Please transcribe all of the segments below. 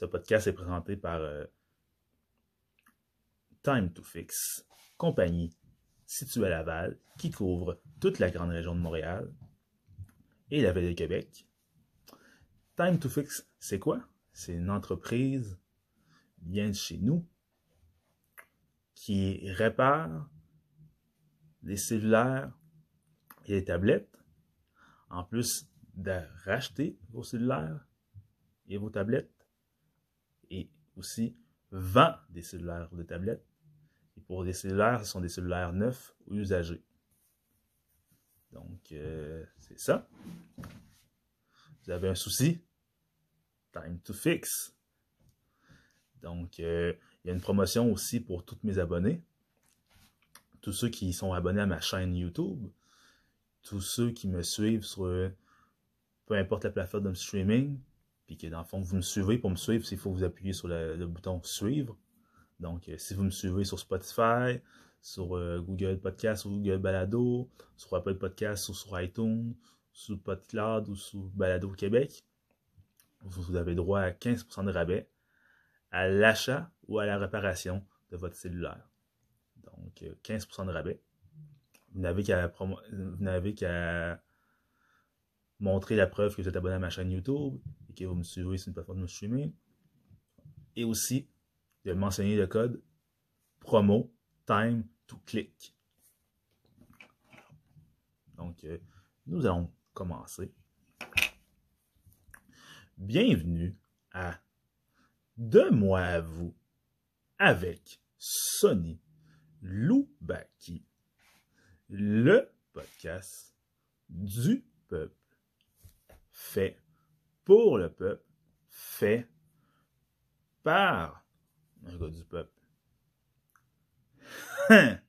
Ce podcast est présenté par euh, Time to Fix, compagnie située à Laval, qui couvre toute la grande région de Montréal et la ville de Québec. Time to Fix, c'est quoi? C'est une entreprise bien de chez nous qui répare les cellulaires et les tablettes, en plus de racheter vos cellulaires et vos tablettes, et aussi vend des cellulaires ou des tablettes. Et pour des cellulaires, ce sont des cellulaires neufs ou usagés. Donc, euh, c'est ça. Vous avez un souci? Time to fix. Donc, euh, il y a une promotion aussi pour tous mes abonnés. Tous ceux qui sont abonnés à ma chaîne YouTube. Tous ceux qui me suivent sur euh, peu importe la plateforme de streaming. Puis que dans le fond, vous me suivez. Pour me suivre, il faut vous appuyer sur le, bouton suivre. Donc, euh, si vous me suivez sur Spotify, sur Google Podcast ou Google Balado, sur Apple Podcast ou sur iTunes, sur PodCloud ou sur Balado Québec, vous avez droit à 15% de rabais à l'achat ou à la réparation de votre cellulaire. Donc, 15% de rabais. Vous n'avez qu'à montrer la preuve que vous êtes abonné à ma chaîne YouTube et que vous me suivez sur une plateforme de streaming. Et aussi, de mentionner le code promo time to click. Donc, euh, nous allons commencer. Bienvenue à De moi à vous avec Sonny Loubaki, le podcast du peuple, fait pour le peuple, fait par un gars du peuple.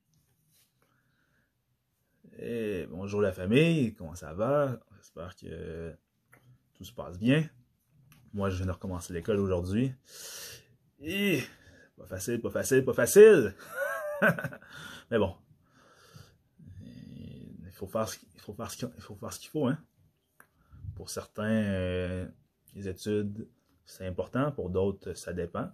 Bonjour la famille, comment ça va? J'espère que tout se passe bien. Moi, je viens de recommencer l'école aujourd'hui. Pas facile, pas facile, pas facile. Mais bon. Il faut faire ce qu'il faut faire ce qu'il. Pour certains, euh, les études, c'est important. Pour d'autres, ça dépend.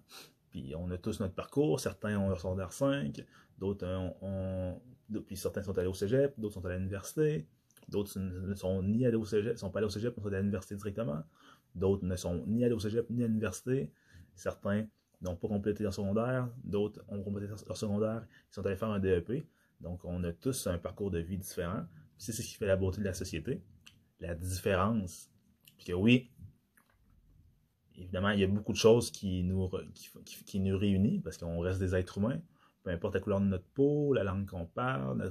Puis on a tous notre parcours. Certains ont leur secondaire 5. D'autres ont, Puis certains sont allés au cégep. D'autres sont allés à l'université. D'autres ne sont ni allés au cégep, sont pas allés au cégep, mais sont allés à l'université directement. D'autres ne sont ni allés au cégep ni à l'université. Certains n'ont pas complété leur secondaire. D'autres ont complété leur secondaire. Ils sont allés faire un DEP. Donc, on a tous un parcours de vie différent. C'est ce qui fait la beauté de la société. La différence. Puis que oui, évidemment, il y a beaucoup de choses qui nous, réunissent parce qu'on reste des êtres humains. Peu importe la couleur de notre peau, la langue qu'on parle,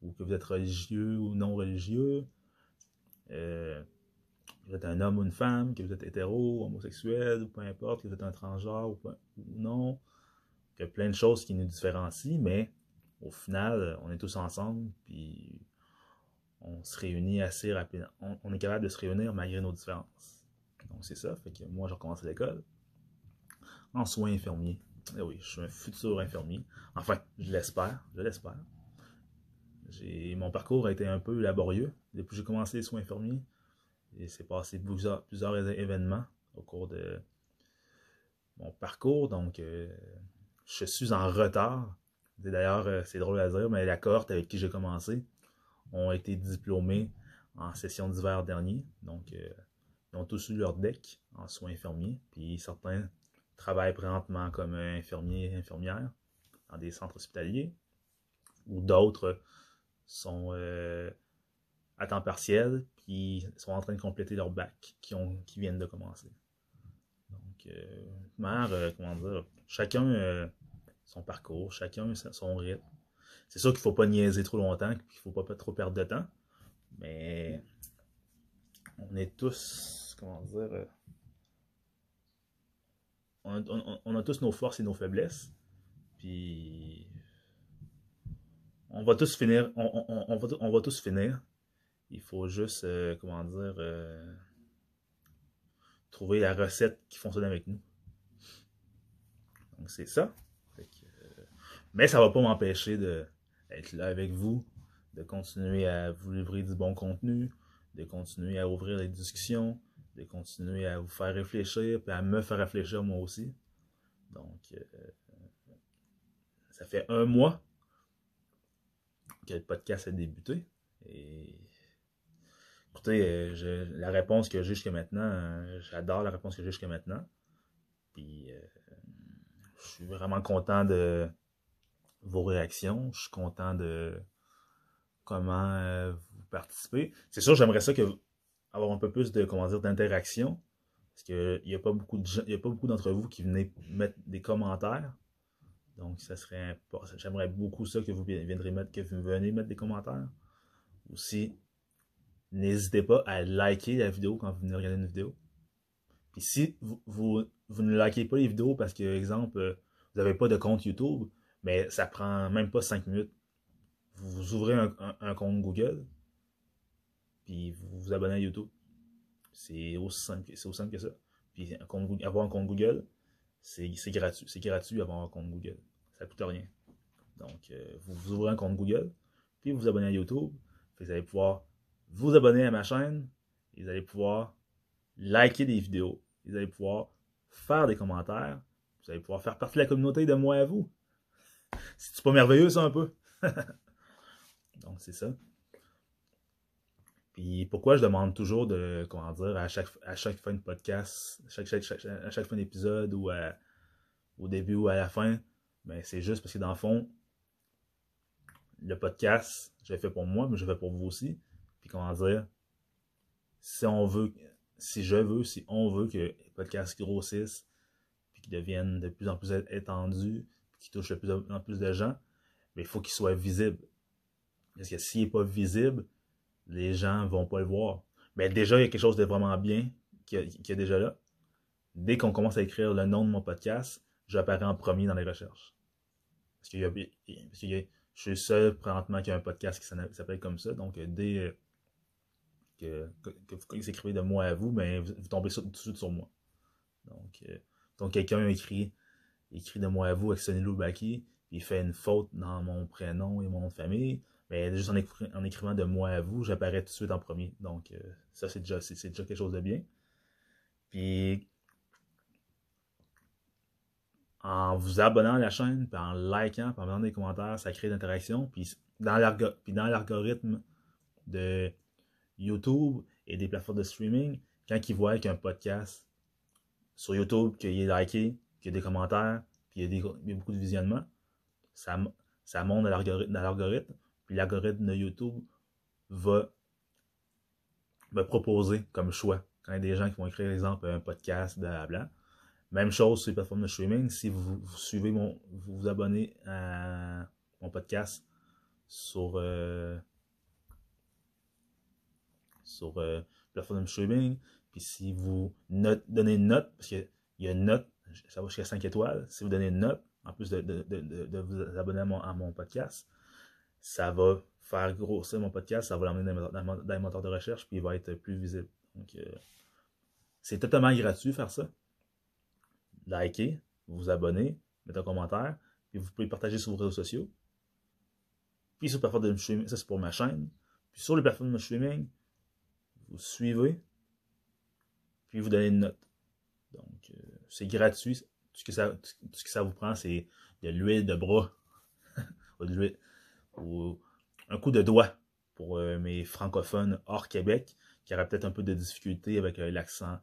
ou que vous êtes religieux ou non religieux. Euh, vous êtes un homme ou une femme, que vous êtes hétéro, homosexuel, ou peu importe, que vous êtes un transgenre ou, non. Il y a plein de choses qui nous différencient, mais au final, on est tous ensemble, puis on se réunit assez rapidement. On, est capable de se réunir malgré nos différences. Donc c'est ça, fait que moi j'ai recommencé l'école en soins infirmiers. Eh oui, je suis un futur infirmier. Enfin, je l'espère, je l'espère. Mon parcours a été un peu laborieux depuis que j'ai commencé les soins infirmiers. Il s'est passé plusieurs, événements au cours de mon parcours, donc euh, je suis en retard. D'ailleurs, euh, c'est drôle à dire, mais la cohorte avec qui j'ai commencé ont été diplômés en session d'hiver dernier. Donc, euh, ils ont tous eu leur deck en soins infirmiers. Puis certains travaillent présentement comme infirmiers et infirmières dans des centres hospitaliers. Ou d'autres sont à temps partiel, puis sont en train de compléter leur bac, qui, ont, qui viennent de commencer. Donc, euh, euh comment dire, chacun euh, son parcours, chacun son rythme. C'est sûr qu'il ne faut pas niaiser trop longtemps, qu'il ne faut pas trop perdre de temps, mais on est tous, comment dire, euh, on, a tous nos forces et nos faiblesses, puis on va tous finir, on, va, tous finir, il faut juste, euh, comment dire, euh, trouver la recette qui fonctionne avec nous. Donc c'est ça. Mais ça va pas m'empêcher d'être là avec vous, de continuer à vous livrer du bon contenu, de continuer à ouvrir les discussions, de continuer à vous faire réfléchir, et à me faire réfléchir moi aussi. Donc, euh, ça fait un mois que le podcast a débuté. Et écoutez, euh, la réponse que j'ai jusqu'à maintenant, euh, j'adore la réponse que j'ai jusqu'à maintenant. Puis, je suis vraiment content de vos réactions. Je suis content de comment vous participez. C'est sûr, j'aimerais ça que avoir un peu plus de comment dire d'interaction. Parce qu'il n'y a pas beaucoup y a pas beaucoup d'entre vous qui venez mettre des commentaires. Donc, ça serait J'aimerais beaucoup ça que vous viendrez mettre, que vous venez mettre des commentaires. Aussi, n'hésitez pas à liker la vidéo quand vous venez regarder une vidéo. Puis si vous, vous, ne likez pas les vidéos parce que, exemple, vous n'avez pas de compte YouTube, mais ça prend même pas 5 minutes. Vous, ouvrez un compte Google, puis vous vous abonnez à YouTube. C'est aussi simple, aussi simple que ça. Puis avoir un compte Google, c'est gratuit. C'est gratuit avoir un compte Google. Ça coûte rien. Donc, euh, vous, ouvrez un compte Google, puis vous vous abonnez à YouTube. vous allez pouvoir vous abonner à ma chaîne, vous allez pouvoir liker des vidéos, vous allez pouvoir faire des commentaires, vous allez pouvoir faire partie de la communauté de moi à vous. C'est pas merveilleux ça un peu? Donc c'est ça. Puis pourquoi je demande toujours de, comment dire, à chaque, à chaque fin de podcast, à chaque, fin d'épisode ou au début ou à la fin, ben c'est juste parce que dans le fond, le podcast, je l'ai fait pour moi, mais je l'ai fait pour vous aussi. Puis comment dire, si on veut, si je veux, si on veut que les podcasts grossissent, puis qu'ils deviennent de plus en plus étendus, puis qu'ils touchent de plus en plus de gens, mais il faut qu'ils soient visibles. Parce que s'il n'est pas visible, les gens vont pas le voir. Mais déjà, il y a quelque chose de vraiment bien qui est, déjà là. Dès qu'on commence à écrire le nom de mon podcast, j'apparais en premier dans les recherches. Parce que je suis le seul présentement qui a un podcast qui s'appelle comme ça. Donc, dès que, vous écrivez de moi à vous, ben, vous, tombez tout de suite sur moi. Donc, euh, donc quelqu'un écrit, écrit de moi à vous avec Sonny Loubaki, il fait une faute dans mon prénom et mon nom de famille mais juste en, écrivant de moi à vous, j'apparais tout de suite en premier. Donc, euh, ça, c'est déjà, quelque chose de bien. Puis, en vous abonnant à la chaîne, puis en likant, puis en faisant des commentaires, ça crée d'interaction. Puis, dans, l'algorithme de YouTube et des plateformes de streaming, quand ils voient qu'un podcast sur YouTube, qu'il est liké, qu'il y a des commentaires, puis il y a, beaucoup de visionnements, ça, monte dans l'algorithme l'algorithme de YouTube va me proposer comme choix. Quand il y a des gens qui vont écrire, par exemple, un podcast, blablabla. Même chose sur les plateformes de streaming. Si vous, suivez mon, vous vous abonnez à mon podcast sur, euh, sur euh, plateforme de streaming, puis si vous donnez une note, parce qu'il y a une note, ça va jusqu'à 5 étoiles, si vous donnez une note, en plus de, vous abonner à mon podcast, ça va faire grossir mon podcast, ça va l'emmener dans, les moteurs de recherche, puis il va être plus visible. Donc, euh, c'est totalement gratuit faire ça. Likez, vous abonnez, mettez un commentaire, puis vous pouvez partager sur vos réseaux sociaux. Puis sur les plateformes de streaming, ça c'est pour ma chaîne. Puis sur les plateformes de streaming, vous suivez, puis vous donnez une note. C'est gratuit. Tout ce, que ça, vous prend, c'est de l'huile de bras. de l'huile ou un coup de doigt pour euh, mes francophones hors Québec qui auraient peut-être un peu de difficulté avec euh, l'accent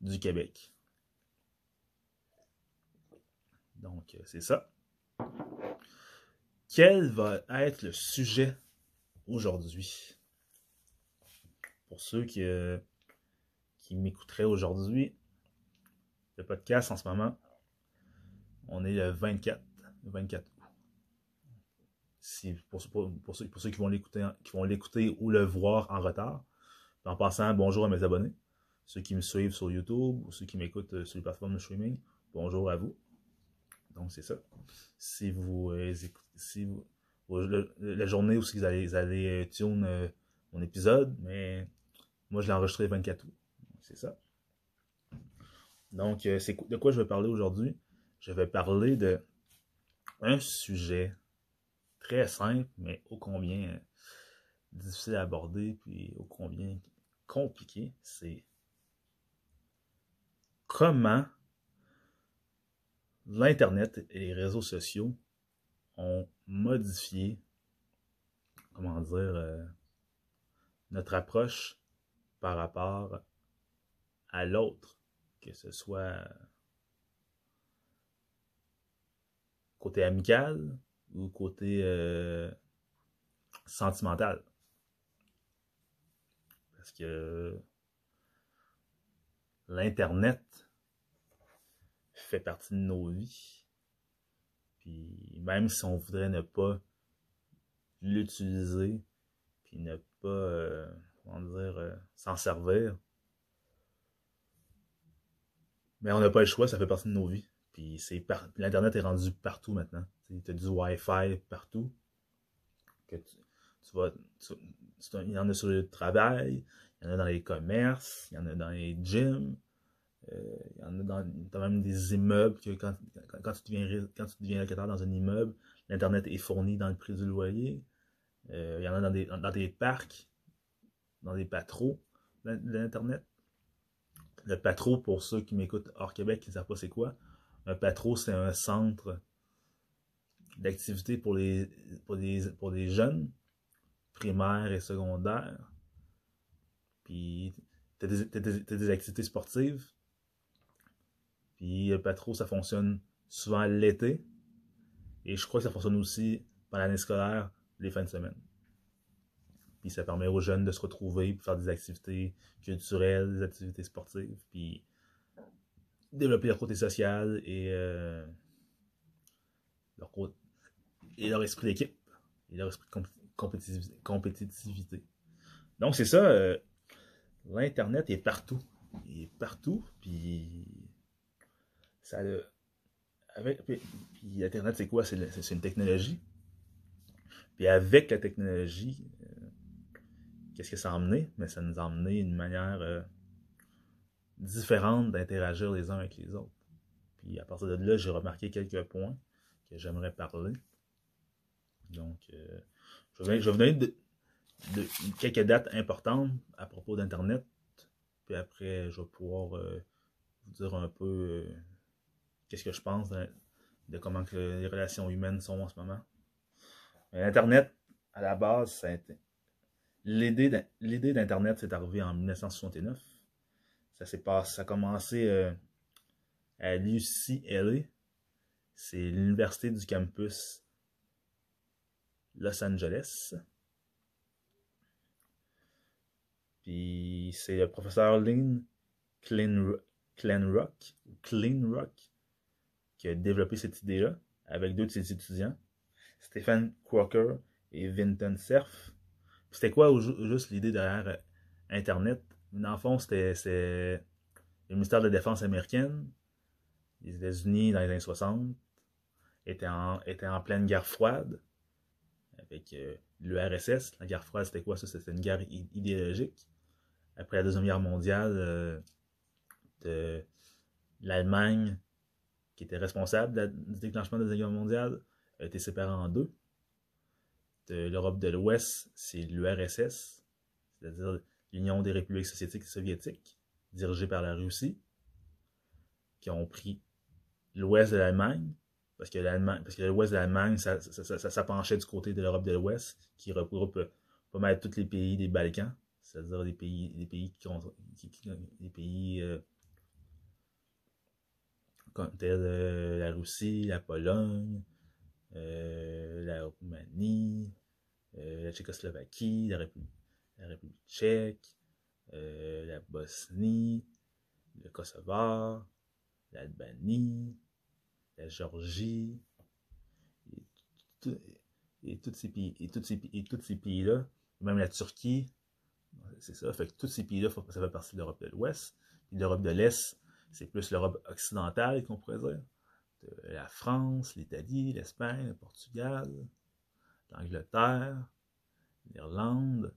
du Québec. Donc, euh, c'est ça. Quel va être le sujet aujourd'hui? Pour ceux qui m'écouteraient aujourd'hui, le podcast en ce moment, on est le 24, 24 pour, pour, ceux, qui vont l'écouter qui vont l'écouter ou le voir en retard. En passant, bonjour à mes abonnés. Ceux qui me suivent sur YouTube ou ceux qui m'écoutent euh, sur les plateformes de streaming, bonjour à vous. Donc c'est ça. Si vous euh, si la journée où vous allez, euh, tune mon épisode, mais moi je l'ai enregistré le 24 août. C'est ça. Donc, c'est de quoi je vais parler aujourd'hui? Je vais parler de un sujet très simple, mais ô combien euh, difficile à aborder, puis ô combien compliqué, c'est comment l'Internet et les réseaux sociaux ont modifié, comment dire, euh, notre approche par rapport à l'autre, que ce soit côté amical ou côté euh, sentimental. Parce que l'Internet fait partie de nos vies. Puis même si on voudrait ne pas l'utiliser, puis ne pas, euh, comment dire, euh, s'en servir, mais on n'a pas le choix, ça fait partie de nos vies. Puis c'est l'Internet est rendu partout maintenant. Tu as du Wi-Fi partout. Que tu, il y en a sur le travail, il y en a dans les commerces, il y en a dans les gyms, euh, il y en a dans même des immeubles que quand, quand, tu deviens, quand tu locataire dans un immeuble, l'Internet est fourni dans le prix du loyer. Euh, il y en a dans des, dans des parcs, dans des patros l'Internet. Le patro, pour ceux qui m'écoutent hors Québec, qui ne savent pas c'est quoi, un patro, c'est un centre d'activité pour les, pour, pour jeunes, primaires et secondaires. Puis, tu as, des activités sportives, puis pas trop, ça fonctionne souvent l'été. Et je crois que ça fonctionne aussi pendant l'année scolaire, les fins de semaine. Puis ça permet aux jeunes de se retrouver pour faire des activités culturelles, des activités sportives, puis développer leur côté social et, euh, leur, et leur esprit d'équipe et leur esprit de compétitivité. Donc c'est ça, euh, l'Internet est partout. Il est partout, puis ça avec, puis, Internet, c'est quoi? C'est une technologie. Puis avec la technologie, qu'est-ce que ça a emmené? Mais ça nous a emmené une manière euh, différente d'interagir les uns avec les autres. Puis à partir de là, j'ai remarqué quelques points que j'aimerais parler. Donc, euh, je, vais, vous donner de, quelques dates importantes à propos d'Internet. Puis après, je vais pouvoir vous dire un peu qu'est-ce que je pense de, comment les relations humaines sont en ce moment. Internet, à la base, l'idée d'Internet s'est arrivée en 1969. Ça ça a commencé euh, à l'UCLA. C'est l'université du campus Los Angeles. Puis c'est le professeur Lynn Clenrock, Rock qui a développé cette idée-là avec deux de ses étudiants, Stephen Crocker et Vinton Cerf. C'était quoi juste l'idée derrière euh, Internet? Dans le fond, c'était le ministère de la Défense américaine, les États-Unis dans les années 60, étaient en, pleine guerre froide avec euh, l'URSS. La guerre froide, c'était quoi ça? C'était une guerre idéologique. Après la Deuxième Guerre mondiale, euh, l'Allemagne qui était responsable du déclenchement de la Deuxième Guerre mondiale, a été séparé en deux. L'Europe de l'Ouest, c'est l'URSS, c'est-à-dire l'Union des républiques soviétiques dirigée par la Russie, qui ont pris l'ouest de l'Allemagne, parce que l'ouest de l'Allemagne, ça, ça, penchait du côté de l'Europe de l'Ouest, qui regroupe pas mal tous les pays des Balkans, c'est-à-dire des pays, des pays qui ont, des pays euh, comme euh, la Russie, la Pologne, la Roumanie, euh, la Tchécoslovaquie, la République, tchèque, la Bosnie, le Kosovo, l'Albanie, la Géorgie, et, tous ces pays, pays-là, même la Turquie, c'est ça, fait que tous ces pays-là, ça fait partie de l'Europe de l'Ouest, et l'Europe de l'Est, c'est plus l'Europe occidentale qu'on pourrait dire. La France, l'Italie, l'Espagne, le Portugal, l'Angleterre, l'Irlande.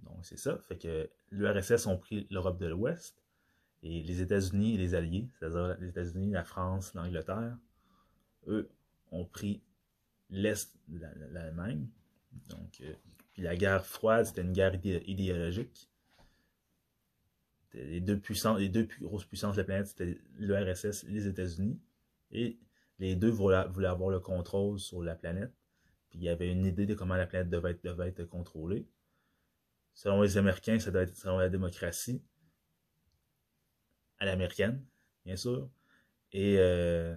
Donc c'est ça. Fait que l'URSS ont pris l'Europe de l'Ouest et les États-Unis et les alliés, c'est-à-dire les États-Unis, la France, l'Angleterre, eux ont pris l'Est de l'Allemagne. Donc, euh, puis la guerre froide, c'était une guerre idéologique les deux puissances, les deux grosses puissances de la planète, c'était l'URSS et les États-Unis. Et les deux voulaient, avoir le contrôle sur la planète. Puis il y avait une idée de comment la planète devait être, contrôlée. Selon les Américains, ça devait être selon la démocratie à l'américaine, bien sûr. Et euh,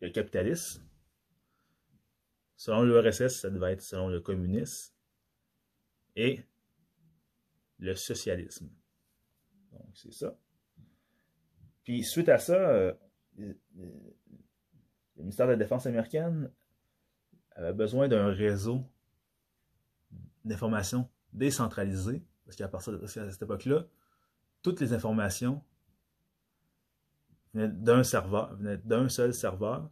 le capitalisme, selon l'URSS, ça devait être selon le communisme. Et le socialisme. Donc, c'est ça. Puis, suite à ça, euh, le ministère de la Défense américaine avait besoin d'un réseau d'informations décentralisé, parce qu'à partir de cette époque-là, toutes les informations venaient d'un serveur, venaient d'un seul serveur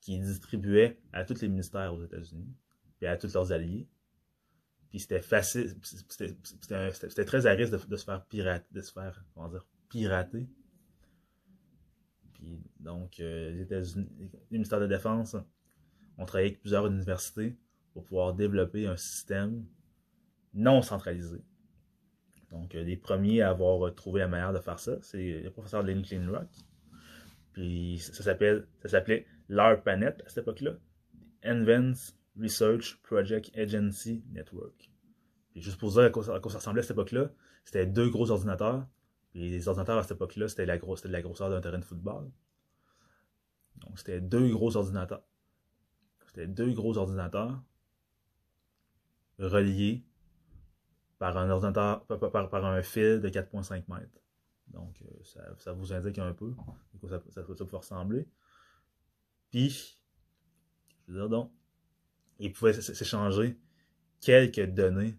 qui distribuait à tous les ministères aux États-Unis et à tous leurs alliés. Puis c'était facile, c'était très à risque de, se faire pirater, de se faire, comment dire, pirater. Puis donc, euh, les États-Unis, le ministère de la Défense ont travaillé avec plusieurs universités pour pouvoir développer un système non centralisé. Donc, euh, les premiers à avoir trouvé la manière de faire ça, c'est le professeur Lincoln Rock. Puis ça s'appelait l'ARPANET à cette époque-là, Advanced Research Project Agency Network. Puis juste pour dire à quoi, ça ressemblait à cette époque-là, c'était deux gros ordinateurs. Les ordinateurs à cette époque-là, c'était la, grosse, la grosseur d'un terrain de football. Donc c'était deux gros ordinateurs. C'était deux gros ordinateurs reliés par un ordinateur, par, par, un fil de 4.5 mètres. Donc, euh, ça, ça, vous indique un peu quoi ça, ça, ça peut ressembler. Puis, je veux dire donc, ils pouvaient s'échanger quelques données,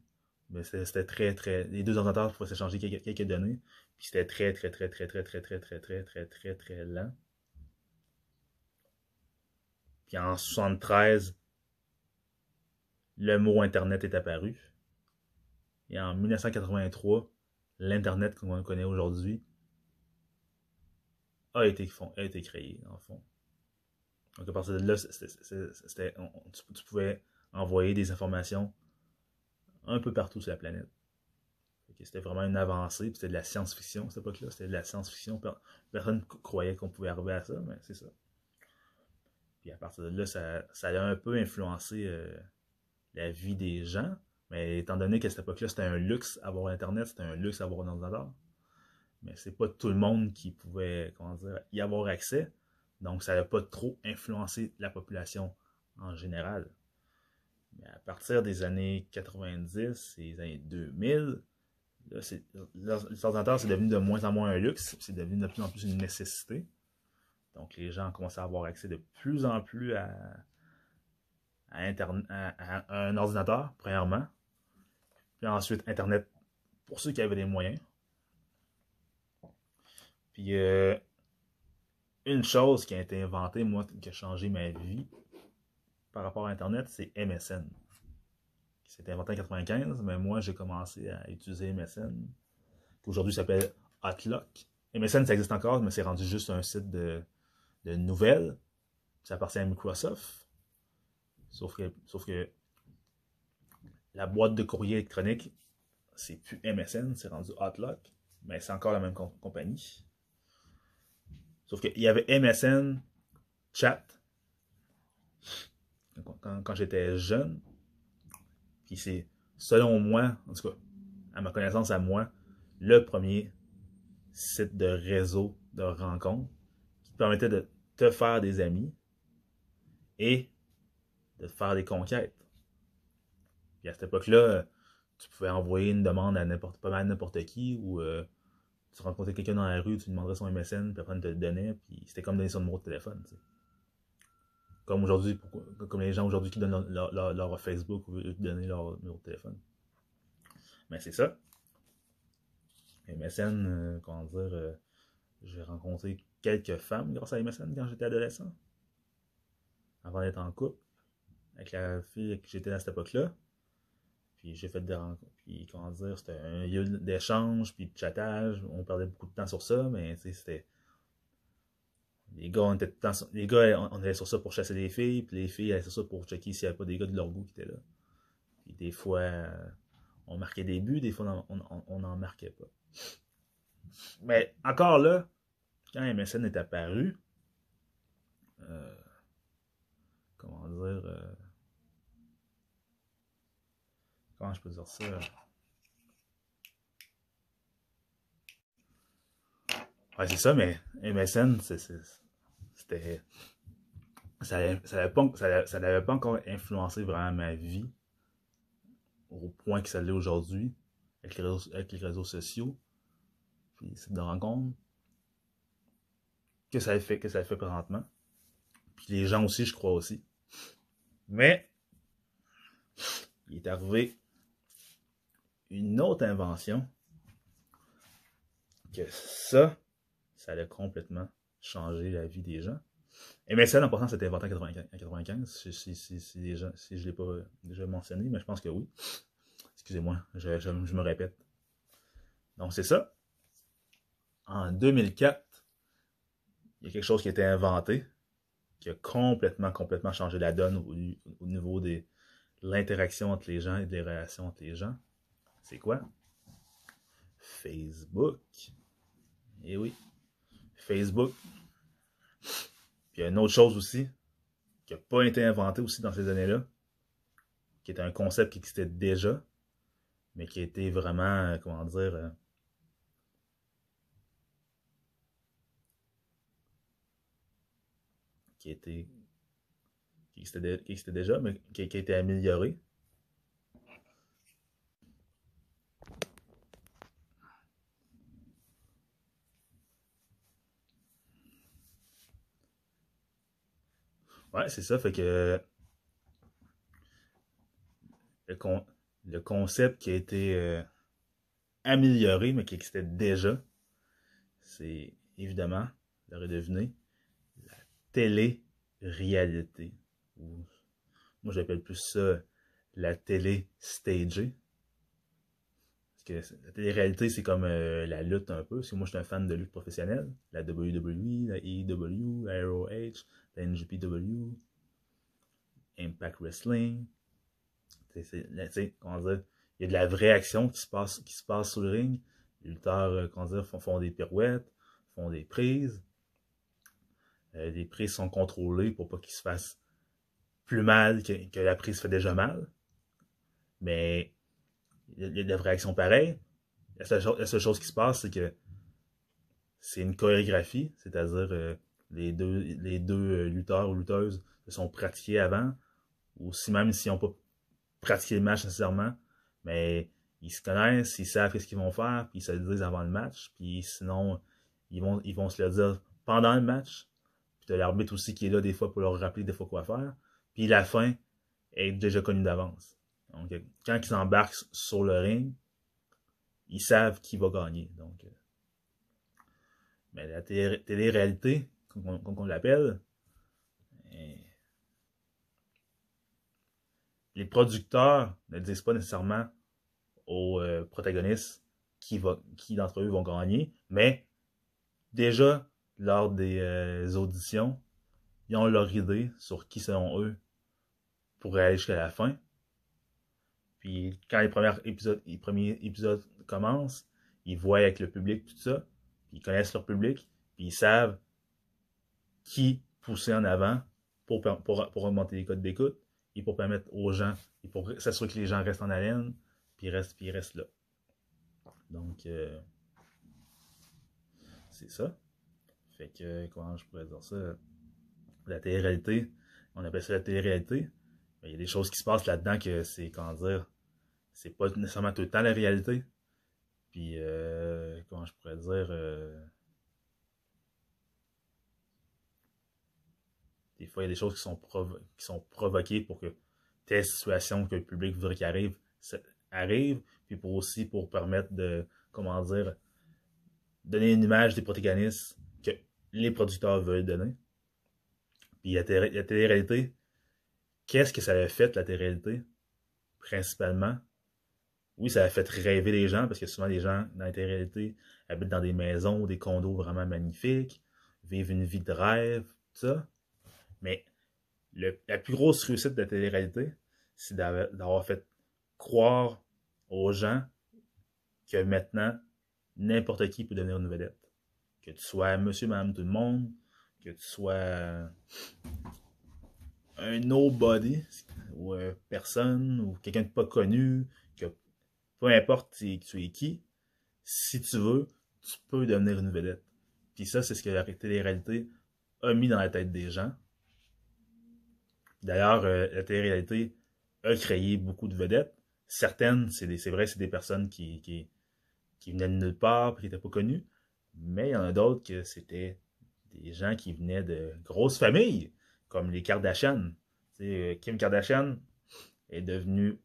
mais c'était très, très. Les deux ordinateurs pouvaient s'échanger quelques, quelques données, c'était très, très, très, très, très, très, très, très, très, très, très, très lent. Puis en 73, le mot Internet est apparu. Et en 1983, l'Internet qu'on connaît aujourd'hui a été, a été créé, en fond. Donc, à partir de là, tu, pouvais envoyer des informations un peu partout sur la planète. C'était vraiment une avancée, puis c'était de la science-fiction à cette époque-là. C'était de la science-fiction. Personne ne croyait qu'on pouvait arriver à ça, mais c'est ça. Puis à partir de là, ça, ça a un peu influencé euh, la vie des gens. Mais étant donné qu'à cette époque-là, c'était un luxe avoir Internet, c'était un luxe avoir un ordinateur. Mais c'est pas tout le monde qui pouvait, comment dire, y avoir accès. Donc, ça n'a pas trop influencé la population en général. Mais à partir des années 90 et des années 2000, l'ordinateur, c'est devenu de moins en moins un luxe, c'est devenu de plus en plus une nécessité. Donc, les gens ont commencé à avoir accès de plus en plus à, un ordinateur, premièrement. Puis ensuite, Internet pour ceux qui avaient les moyens. Puis, euh, une chose qui a été inventée, moi, qui a changé ma vie par rapport à Internet, c'est MSN. C'était inventé en 95, mais moi, j'ai commencé à utiliser MSN, qui aujourd'hui s'appelle Outlook. MSN, ça existe encore, mais c'est rendu juste un site de, nouvelles. Ça appartient à Microsoft. Sauf que, sauf que la boîte de courrier électronique, c'est plus MSN, c'est rendu Outlook, mais c'est encore la même compagnie. Sauf qu'il y avait MSN, chat, quand, j'étais jeune. Puis c'est, selon moi, en tout cas, à ma connaissance, à moi, le premier site de réseau de rencontre qui te permettait de te faire des amis et de faire des conquêtes. Puis à cette époque-là, tu pouvais envoyer une demande à n'importe pas mal n'importe qui ou euh, tu rencontrais quelqu'un dans la rue, tu demanderais son MSN, puis après, te le donnait, puis c'était comme donner son numéro de téléphone. Comme aujourd'hui, comme les gens aujourd'hui qui donnent leur, Facebook ou donner leur numéro de téléphone. Mais c'est ça. MSN, euh, comment dire, euh, j'ai rencontré quelques femmes grâce à MSN quand j'étais adolescent. Avant d'être en couple. Avec la fille qui j'étais à cette époque-là. Puis j'ai fait des rencontres. Puis comment dire, c'était un lieu d'échange, puis de chattage. On perdait beaucoup de temps sur ça, mais c'était. Les gars, on les gars, on, allait sur ça pour chasser des filles, puis les filles allaient sur ça pour checker s'il n'y avait pas des gars de leur goût qui étaient là. Puis des fois, on marquait des buts, des fois on n'en marquait pas. Mais encore là, quand MSN est apparu, euh, comment dire, euh, comment je peux dire ça? Ouais, c'est ça, mais MSN, c'était. Ça n'avait pas, pas, encore influencé vraiment ma vie au point que ça l'est aujourd'hui avec, les réseaux sociaux. Puis c'est de rencontre que ça fait, que ça fait présentement. Puis les gens aussi, je crois aussi. Mais il est arrivé une autre invention que ça, ça allait complètement changer la vie des gens. Et mais ça, en passant, c'était inventé en 1995, si, si, si, si, je ne l'ai pas déjà mentionné, mais je pense que oui. Excusez-moi, je, je, me répète. Donc, c'est ça. En 2004, il y a quelque chose qui a été inventé, qui a complètement, complètement changé la donne au, niveau de l'interaction entre les gens et des relations entre les gens. C'est quoi? Facebook. Eh oui, Facebook. Puis il y a une autre chose aussi, qui n'a pas été inventée aussi dans ces années-là, qui était un concept qui existait déjà, mais qui été vraiment, euh, comment dire, euh, qui, était, qui, existait, déjà, mais qui, a été amélioré. Ouais, c'est ça. Fait que le, concept qui a été euh, amélioré, mais qui existait déjà, c'est évidemment, le redevenir télé-réalité. Moi, j'appelle plus ça la télé stagée. Parce que la télé-réalité, c'est comme euh, la lutte un peu. Parce que moi, je suis un fan de lutte professionnelle. La WWE, la AEW, la ROH, la NGPW, Impact Wrestling. il y a de la vraie action qui se passe, qui se passe sur le ring. Les lutteurs, euh, comment dire, font, des pirouettes, font des prises. Euh, les prises sont contrôlées pour pas qu'ils se fassent plus mal que, la prise fait déjà mal. Mais il y a de réactions pareilles. La seule, chose qui se passe, c'est que c'est une chorégraphie, c'est-à-dire euh, les deux, les deux euh, lutteurs ou lutteuses se sont pratiqués avant, ou si même s'ils n'ont pas pratiqué le match nécessairement, mais ils se connaissent, ils savent ce qu'ils vont faire, puis ils se le disent avant le match, puis sinon, ils vont, ils vont se le dire pendant le match, puis t'as l'arbitre aussi qui est là des fois pour leur rappeler des fois quoi faire. Puis la fin est déjà connue d'avance. Donc, quand ils embarquent sur le ring, ils savent qui va gagner. Donc, euh, mais la télé-réalité, comme, on, l'appelle, les producteurs ne disent pas nécessairement aux euh, protagonistes qui, d'entre eux vont gagner, mais déjà, lors des euh, auditions, ils ont leur idée sur qui selon eux pourraient aller jusqu'à la fin. Puis quand les premiers épisodes, les premiers épisodes commencent, ils voient avec le public tout ça, ils connaissent leur public, puis ils savent qui pousser en avant pour, pour, pour augmenter les codes d'écoute et pour permettre aux gens, et pour s'assurer que les gens restent en haleine, puis restent, puis restent là. Donc, euh, c'est ça. Fait que, comment je pourrais dire ça? La télé-réalité, on appelle ça la télé-réalité. Il y a des choses qui se passent là-dedans que c'est, comment dire, c'est pas nécessairement tout le temps la réalité. Puis, euh, comment je pourrais dire, euh, des fois, il y a des choses qui sont, qui sont provoquées pour que telle situation que le public voudrait qu'il arrive, arrive, puis pour aussi pour permettre de, comment dire, donner une image des protagonistes les producteurs veulent donner. Puis la, télé-réalité, qu'est-ce que ça a fait, la télé-réalité? Principalement, oui, ça a fait rêver les gens, parce que souvent les gens dans la télé-réalité habitent dans des maisons, des condos vraiment magnifiques, vivent une vie de rêve, tout ça. Mais la plus grosse réussite de la télé-réalité, c'est d'avoir fait croire aux gens que maintenant, n'importe qui peut devenir une vedette. Que tu sois monsieur, madame, tout le monde, que tu sois un nobody, ou personne, ou quelqu'un de pas connu, que peu importe tu es qui, si tu veux, tu peux devenir une vedette. Puis ça, c'est ce que la télé-réalité a mis dans la tête des gens. D'ailleurs, euh, la télé-réalité a créé beaucoup de vedettes. Certaines, c'est vrai, c'est des personnes qui, venaient de nulle part, qui n'étaient pas connues. Mais il y en a d'autres que c'était des gens qui venaient de grosses familles, comme les Kardashian. Euh, Kim Kardashian est devenue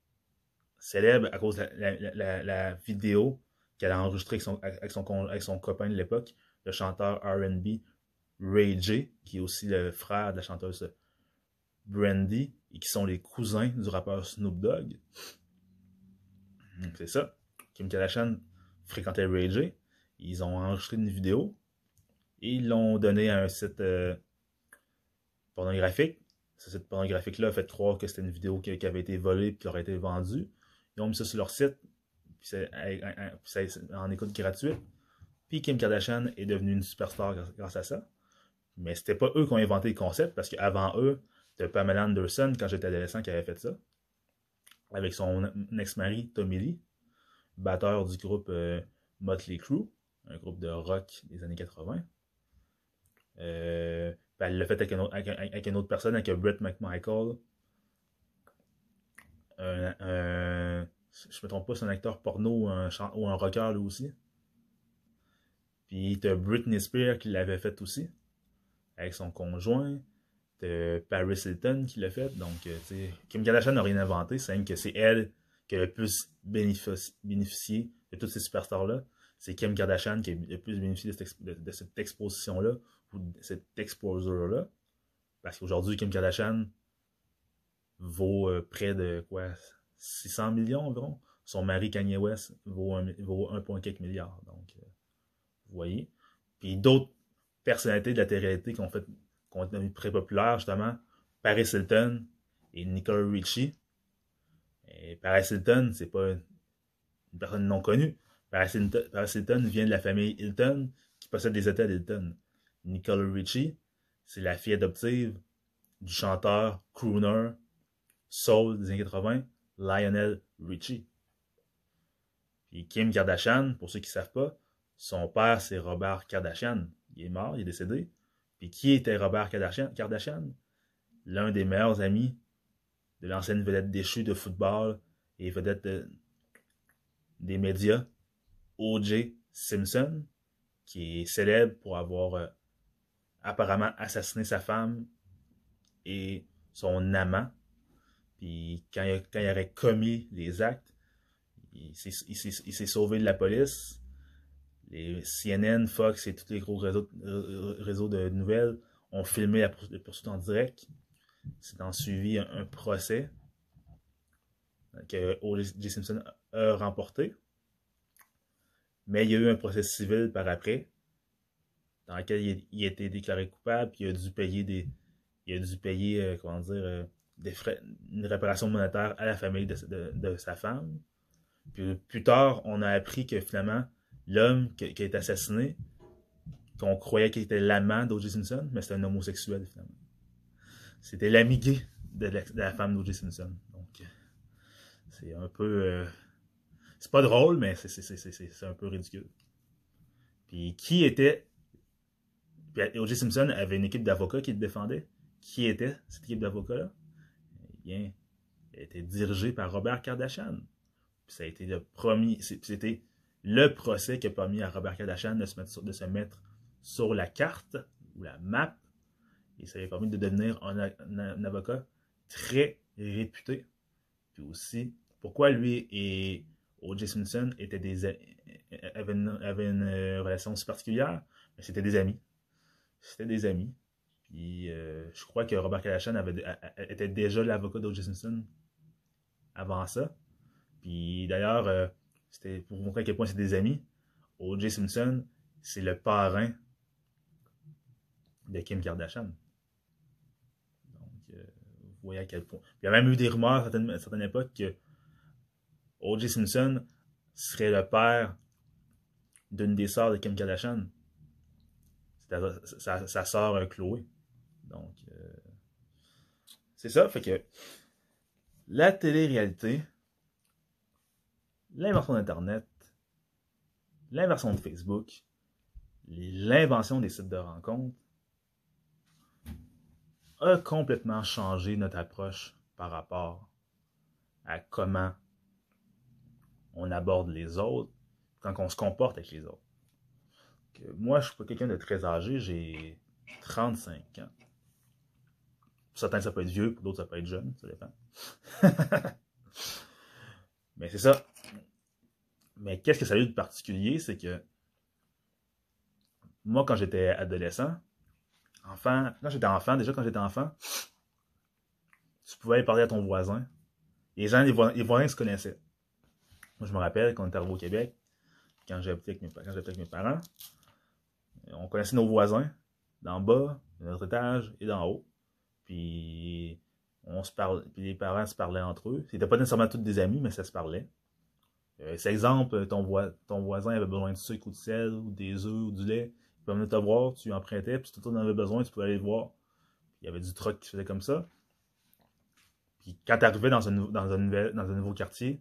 célèbre à cause de la, vidéo qu'elle a enregistrée avec son, avec son, avec son copain de l'époque, le chanteur RB Ray J, qui est aussi le frère de la chanteuse Brandy, et qui sont les cousins du rappeur Snoop Dogg. c'est ça. Kim Kardashian fréquentait Ray J. Ils ont enregistré une vidéo ils l'ont donné à un site euh, pornographique. Ce site pornographique-là a fait croire que c'était une vidéo qui, avait été volée et qui aurait été vendue. Ils ont mis ça sur leur site, puis c'est en écoute gratuite. Puis Kim Kardashian est devenue une superstar grâce à ça. Mais c'était pas eux qui ont inventé le concept, parce qu'avant eux, c'était Pamela Anderson, quand j'étais adolescent, qui avait fait ça. Avec son ex-mari, Tommy Lee, batteur du groupe euh, Motley Crue, un groupe de rock des années 80. Euh, elle l'a fait avec, une autre personne, avec Brett McMichael. Un, je me trompe pas, c'est un acteur porno ou un, ou un rocker lui aussi. Puis t'as Britney Spears qui l'avait fait aussi, avec son conjoint. T'as Paris Hilton qui l'a fait. Donc, euh, Kim Kardashian n'a rien inventé, c'est que c'est elle qui a le plus bénéficié de toutes ces superstars-là. C'est Kim Kardashian qui a le plus bénéficié de cette, exposition-là, ou de cet exposure-là. Parce qu'aujourd'hui, Kim Kardashian vaut euh, près de quoi? 600 millions environ. Son mari Kanye West vaut 1,4 milliard. Donc, euh, vous voyez. Puis d'autres personnalités de la télé-réalité qui ont fait ont été très populaires, justement, Paris Hilton et Nicole Richie. Et Paris Hilton, c'est pas une personne non connue. Paris Hilton, vient de la famille Hilton qui possède des hôtels Hilton. Nicole Richie, c'est la fille adoptive du chanteur, crooner, soul des années 80, Lionel Richie. Puis Kim Kardashian, pour ceux qui ne savent pas, son père, c'est Robert Kardashian. Il est mort, il est décédé. Puis qui était Robert Kardashian? L'un des meilleurs amis de l'ancienne vedette déchue de football et vedette des médias, O.J. Simpson, qui est célèbre pour avoir euh, apparemment assassiné sa femme et son amant. Puis quand il, quand il aurait commis les actes, il s'est sauvé de la police les CNN, Fox et tous les gros réseaux, réseaux de nouvelles ont filmé la poursuite en direct. C'est en suivi un, procès que O.J. Simpson a remporté. Mais il y a eu un procès civil par après, dans lequel il, a été déclaré coupable, puis il a dû payer des. Il a euh, euh, frais, une réparation monétaire à la famille de, de sa femme. Puis plus tard, on a appris que finalement, l'homme qui, a été assassiné, qu'on croyait qu'il était l'amant d'O.J. Simpson, mais c'était un homosexuel finalement. C'était l'amigué de, la, femme d'O.J. Simpson. Donc, c'est un peu. Euh, c'est pas drôle, mais c'est un peu ridicule. Puis, qui était. O.J. Simpson avait une équipe d'avocats qui le défendait. Qui était cette équipe d'avocats-là? Eh bien, elle était dirigée par Robert Kardashian. Puis ça a été le premier. C'était le procès qui a permis à Robert Kardashian de se, mettre sur, la carte ou la map. Et ça lui a permis de devenir un, avocat très réputé. Puis aussi, pourquoi lui et O.J. Simpson étaient des, avaient, une, euh, relation si particulière? C'était des amis. C'était des amis. Puis euh, je crois que Robert Kardashian avait, était déjà l'avocat d'O.J. Simpson avant ça. Puis d'ailleurs, euh, c'était pour vous montrer à quel point c'est des amis. O.J. Simpson, c'est le parrain de Kim Kardashian. Donc, euh, vous voyez à quel point. Il y a même eu des rumeurs à certaines, époques que O.J. Simpson serait le père d'une des sœurs de Kim Kardashian. Sa, sa, sœur euh, Chloé. Donc, euh, c'est ça. Fait que la télé-réalité, l'invention d'Internet, l'invention de Facebook, l'invention des sites de rencontres a complètement changé notre approche par rapport à comment on aborde les autres quand on se comporte avec les autres. moi, je suis pas quelqu'un de très âgé, j'ai 35 ans. Pour certains, ça peut être vieux, pour d'autres, ça peut être jeune, ça dépend. Mais c'est ça. Mais qu'est-ce que ça a eu de particulier, c'est que moi, quand j'étais adolescent, enfant, quand j'étais enfant, déjà quand j'étais enfant, tu pouvais aller parler à ton voisin. Les gens, les voisins, se connaissaient. Moi, je me rappelle quand on était arrivé au Québec, quand j'habitais avec, mes parents, on connaissait nos voisins d'en bas, de notre étage et d'en haut. Puis on se parle, puis les parents se parlaient entre eux. C'était pas nécessairement tous des amis, mais ça se parlait. Euh, c'est exemple, ton, voisin avait besoin de sucre ou de sel, ou des œufs ou du lait. Il pouvait venir te voir, tu en prêtais, puis si tu en avais besoin, tu pouvais aller le voir. il y avait du truc qui faisait comme ça. Puis quand tu arrivais dans un, dans, un nouveau quartier,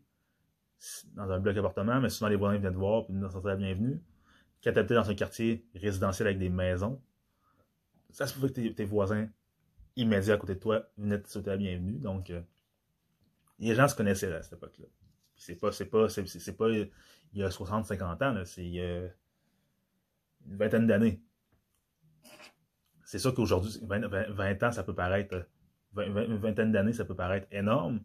dans un bloc appartement, mais souvent les voisins venaient te voir, puis nous sentir la bienvenue. Quand tu dans un quartier résidentiel avec des maisons, ça se pouvait que tes voisins immédiat à côté de toi venait te souhaiter la bienvenue. Donc, euh, les gens se connaissaient à cette époque-là. C'est pas, c'est pas, c'est, pas il y a 60, 50 ans, c'est une vingtaine d'années. C'est sûr qu'aujourd'hui, 20, ans, ça peut paraître, une vingtaine d'années, ça peut paraître énorme.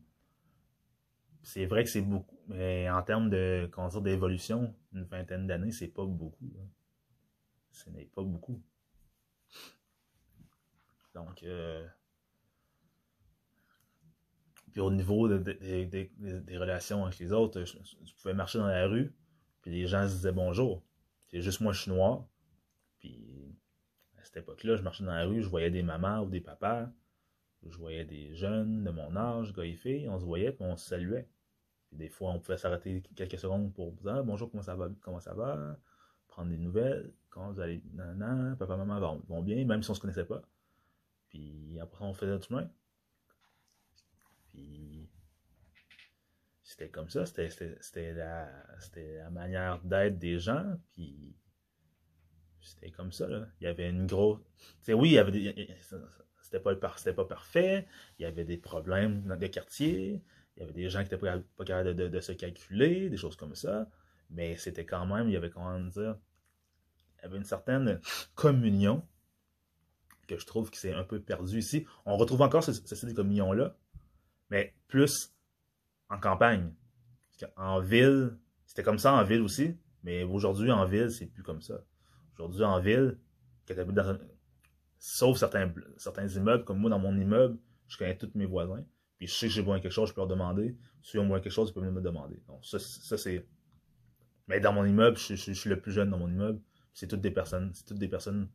C'est vrai que c'est beaucoup, mais en termes de, comment d'évolution, une vingtaine d'années, c'est pas beaucoup. Ce n'est pas beaucoup. Donc, euh, puis au niveau des relations avec les autres, je, pouvais marcher dans la rue, puis les gens se disaient bonjour. C'est juste moi, je suis noir. Puis à cette époque-là, je marchais dans la rue, je voyais des mamans ou des papas, je voyais des jeunes de mon âge, gars et filles, on se voyait, puis on se saluait. Puis des fois, on pouvait s'arrêter quelques secondes pour dire bonjour, comment ça va, comment ça va, prendre des nouvelles, comment vous allez, nan, papa, maman vont, vont bien, même si on se connaissait pas. Puis après on faisait du chemin. Puis c'était comme ça, c'était la, la manière d'être des gens. Puis c'était comme ça. Là. Il y avait une grosse. oui, il y avait. C'était pas, pas parfait. Il y avait des problèmes dans les quartiers. Il y avait des gens qui n'étaient pas, capables de, se calculer, des choses comme ça. Mais c'était quand même, il y avait comment dire, il y avait une certaine communion que je trouve que c'est un peu perdu ici. On retrouve encore ce, ce style de là mais plus en campagne. En ville, c'était comme ça en ville aussi, mais aujourd'hui en ville, c'est plus comme ça. Aujourd'hui en ville, sauf certains, certains immeubles, comme moi dans mon immeuble, je connais tous mes voisins, puis je sais que j'ai besoin de quelque chose, je peux leur demander. Si ont besoin de quelque chose, ils peuvent me demander. Donc ça, ça c'est. Mais dans mon immeuble, je, je, suis le plus jeune dans mon immeuble. C'est toutes des personnes, c'est toutes des personnes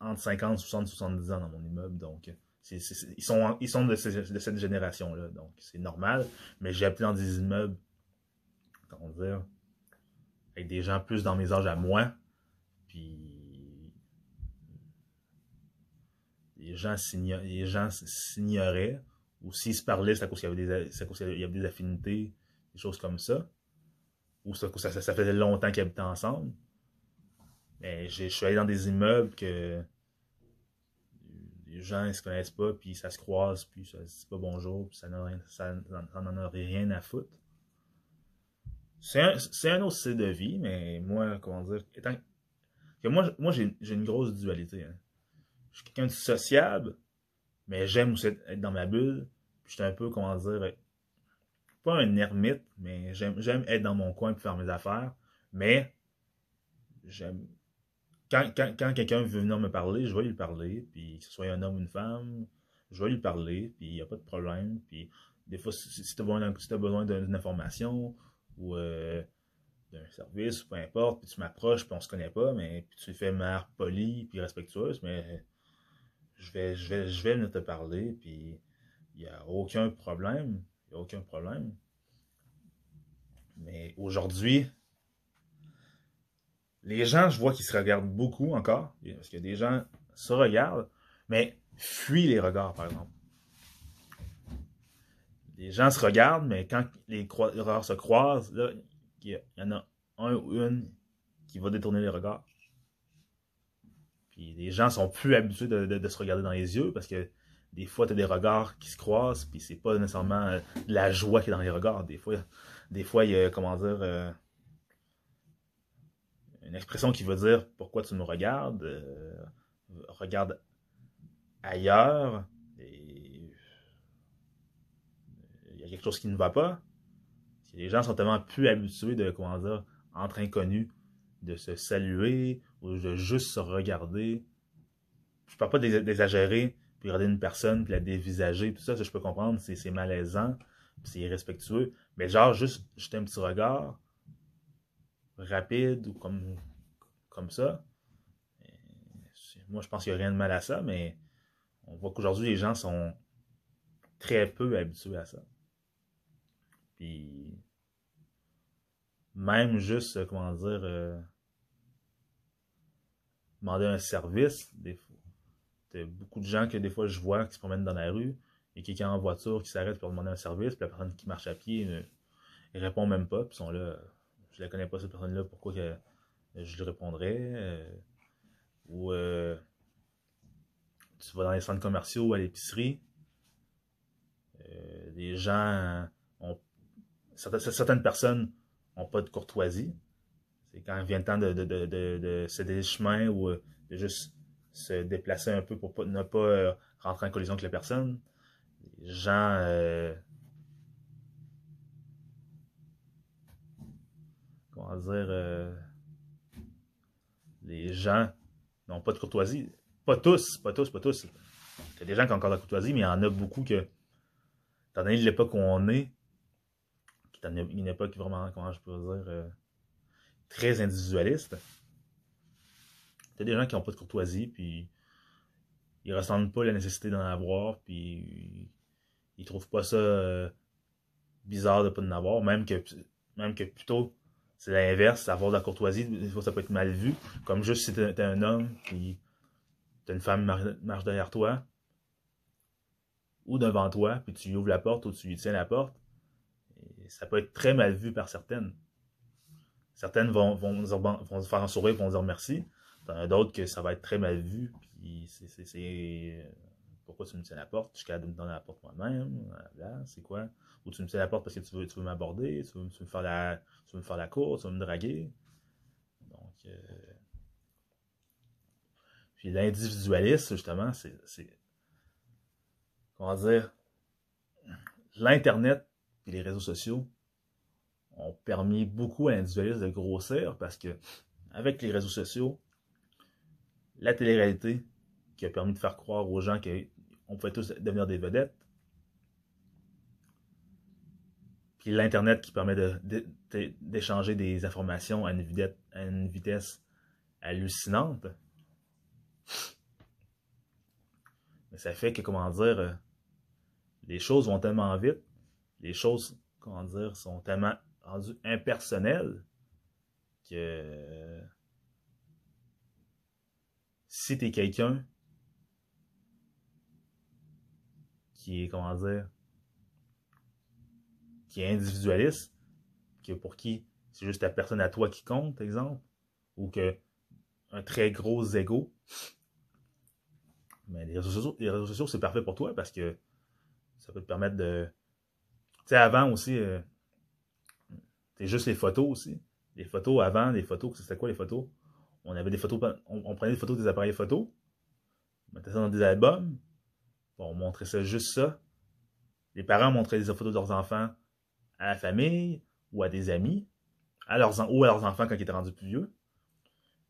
entre 50, 60, 70 ans dans mon immeuble. Donc, ils sont, ils sont de, cette génération-là. Donc, c'est normal. Mais j'ai habité dans des immeubles, comment dire, avec des gens plus dans mes âges à moi. Puis, les gens s'ignoraient. Ou s'ils se parlaient, c'est à cause qu'il y, avait des, affinités, des choses comme ça. Ou ça faisait longtemps qu'ils habitaient ensemble. Mais je suis allé dans des immeubles que les gens ne se connaissent pas, puis ça se croise, puis ça se dit pas bonjour, puis ça n'en a rien à foutre. C'est un, autre style de vie, mais moi, comment dire, étant que moi, moi j'ai une grosse dualité. Hein. Je suis quelqu'un de sociable, mais j'aime aussi être dans ma bulle. Puis je suis un peu, comment dire, pas un ermite, mais j'aime être dans mon coin pour faire mes affaires. Mais j'aime quand, quelqu'un veut venir me parler, je vais lui parler, puis que ce soit un homme ou une femme, je vais lui parler, puis il n'y a pas de problème. Puis des fois, si, tu as besoin, d'une information ou euh, d'un service, peu importe, puis tu m'approches, puis on se connaît pas, mais puis tu fais mère polie, puis respectueuse, mais je vais, je vais, je vais venir te parler, puis il n'y a aucun problème. Il n'y a aucun problème. Mais aujourd'hui, les gens, je vois qu'ils se regardent beaucoup encore. Parce que des gens se regardent, mais fuient les regards, par exemple. Les gens se regardent, mais quand les regards se croisent, il y en a un ou une qui va détourner les regards. Puis les gens sont plus habitués de, se regarder dans les yeux parce que des fois, tu as des regards qui se croisent, puis c'est pas nécessairement euh, la joie qui est dans les regards. Des fois, des fois il y a, comment dire, euh, une expression qui veut dire pourquoi tu me regardes, euh, regarde ailleurs, et il y a quelque chose qui ne va pas. Les gens sont tellement plus habitués de, comment dire, entre inconnus, de se saluer ou de juste se regarder. Je parle pas d'exagérer, puis regarder une personne, puis la dévisager, tout ça, ça je peux comprendre, c'est malaisant, c'est irrespectueux. Mais genre, juste jeter un petit regard rapide ou comme, comme ça. Moi, je pense qu'il n'y a rien de mal à ça, mais on voit qu'aujourd'hui, les gens sont très peu habitués à ça. Puis, même juste, euh, comment dire, euh, demander un service, des fois. A beaucoup de gens que des fois je vois qui se promènent dans la rue et quelqu'un en voiture qui s'arrête pour demander un service, puis la personne qui marche à pied ne répond même pas, puis sont là. Je la connais pas cette personne-là, pourquoi que je lui répondrais? Euh, ou tu vas dans les centres commerciaux ou à l'épicerie, les gens ont certaines personnes n'ont pas de courtoisie. C'est quand vient le temps de, de, de, de, céder le chemin ou euh, de juste se déplacer un peu pour ne pas euh, rentrer en collision avec la personne. Les gens comment dire les gens n'ont pas de courtoisie. Pas tous, pas tous, pas tous. Il y a des gens qui ont encore de la courtoisie, mais il y en a beaucoup que, étant donné l'époque où on est, qui est une époque vraiment, comment je peux dire, euh, très individualiste. T'as des gens qui n'ont pas de courtoisie, puis ils ressentent pas la nécessité d'en avoir, puis ils trouvent pas ça euh, bizarre de pas en avoir, même que, même que plutôt c'est l'inverse, avoir de la courtoisie, des fois ça peut être mal vu, comme juste si t'es un homme, puis t'as une femme marche derrière toi, ou devant toi, puis tu lui ouvres la porte ou tu lui tiens la porte, ça peut être très mal vu par certaines. Certaines vont, vont, vont faire un sourire, vont dire merci. T'en as d'autres que ça va être très mal vu. Puis c'est. Pourquoi tu me tiens la porte? Je suis capable de me donner la porte moi-même. c'est quoi? Ou tu me tiens la porte parce que tu veux, tu veux m'aborder, tu veux, me faire la, tu veux faire la course, tu veux me draguer. Donc. Euh... Puis l'individualisme, justement, c'est. Comment dire? L'Internet les réseaux sociaux ont permis beaucoup à l'individualisme de grossir parce que, avec les réseaux sociaux, la télé-réalité qui a permis de faire croire aux gens qu'on pouvait tous devenir des vedettes, puis l'Internet qui permet d'échanger des informations à une, vitesse, hallucinante. Mais ça fait que, comment dire, euh, les choses vont tellement vite les choses, comment dire, sont tellement rendues impersonnelles que si tu es quelqu'un qui est, comment dire, qui est individualiste, que pour qui c'est juste ta personne à toi qui compte, exemple, ou que un très gros ego, mais les réseaux sociaux, les réseaux sociaux c'est parfait pour toi parce que ça peut te permettre de sais, avant aussi, euh, c'est juste les photos aussi. Les photos avant, les photos, c'était quoi les photos? On avait des photos, on, prenait des photos des appareils photos, on mettait ça dans des albums, on montrait ça juste ça. Les parents montraient des photos de leurs enfants à la famille ou à des amis, ou à leurs enfants quand ils étaient rendus plus vieux.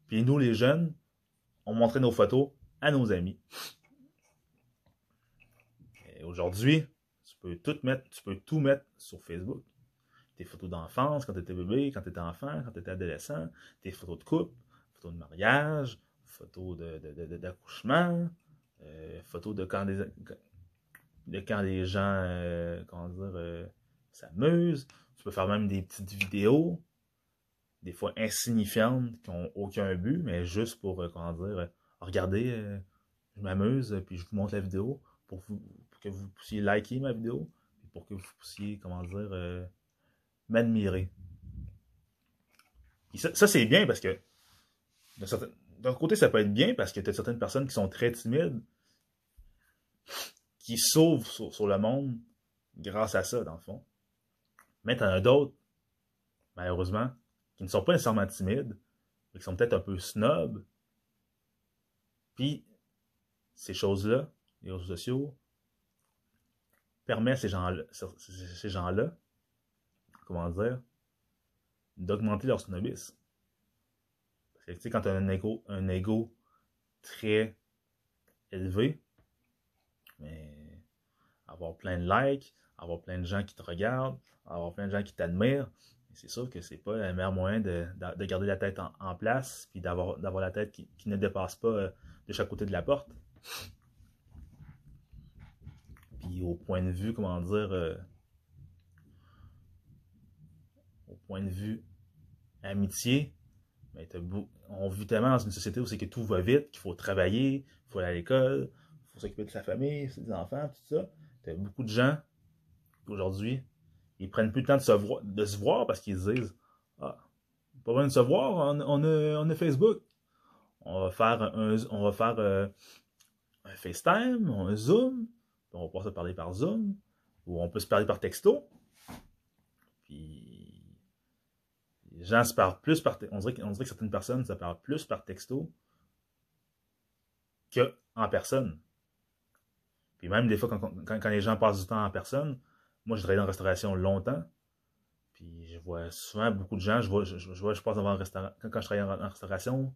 Puis nous, les jeunes, on montrait nos photos à nos amis. Et aujourd'hui, tu peux tout mettre sur Facebook. Tes photos d'enfance, quand tu étais bébé, quand tu étais enfant, quand tu étais adolescent, tes photos de couple, photos de mariage, photos d'accouchement, de, de, euh, photos de quand des. de quand les gens, euh, comment dire, euh, s'amusent. Tu peux faire même des petites vidéos, des fois insignifiantes, qui n'ont aucun but, mais juste pour, comment dire, regardez, je m'amuse, puis je vous montre la vidéo pour, que vous puissiez liker ma vidéo, pour que vous puissiez, comment dire, m'admirer. Ça c'est bien parce que d'un côté, ça peut être bien parce que tu as certaines personnes qui sont très timides, qui sauvent sur, le monde grâce à ça, dans le fond. Mais tu en as d'autres, malheureusement, qui ne sont pas nécessairement timides, mais qui sont peut-être un peu snobs. Puis, ces choses-là, les réseaux sociaux, permettent ces gens-là, ces gens-là, comment dire, d'augmenter leur snobisme. Parce que, quand tu as un ego, un ego très élevé, avoir plein de likes, avoir plein de gens qui te regardent, avoir plein de gens qui t'admirent, c'est sûr que c'est pas le meilleur moyen de, garder la tête en, place, puis d'avoir la tête qui, ne dépasse pas euh, de chaque côté de la porte. Puis au point de vue, comment dire, euh, au point de vue amitié, ben, on vit tellement dans une société où c'est que tout va vite, qu'il faut travailler, il faut aller à l'école, il faut s'occuper de sa famille, des enfants, tout ça. T'as beaucoup de gens aujourd'hui, ils prennent plus le temps de se voir, parce qu'ils se disent Ah, pas besoin de se voir, on, on, a, Facebook. On va faire un, on va faire euh, un FaceTime, un Zoom, on va pouvoir se parler par Zoom, ou on peut se parler par texto. Plus par on dirait, on dirait que certaines personnes se parlent plus par texto que en personne. Puis même des fois, quand, les gens passent du temps en personne, moi, je travaille dans la restauration longtemps. Puis je vois souvent beaucoup de gens, je vois, je, vois, je passe devant un restaurant. Quand, je travaille en, restauration,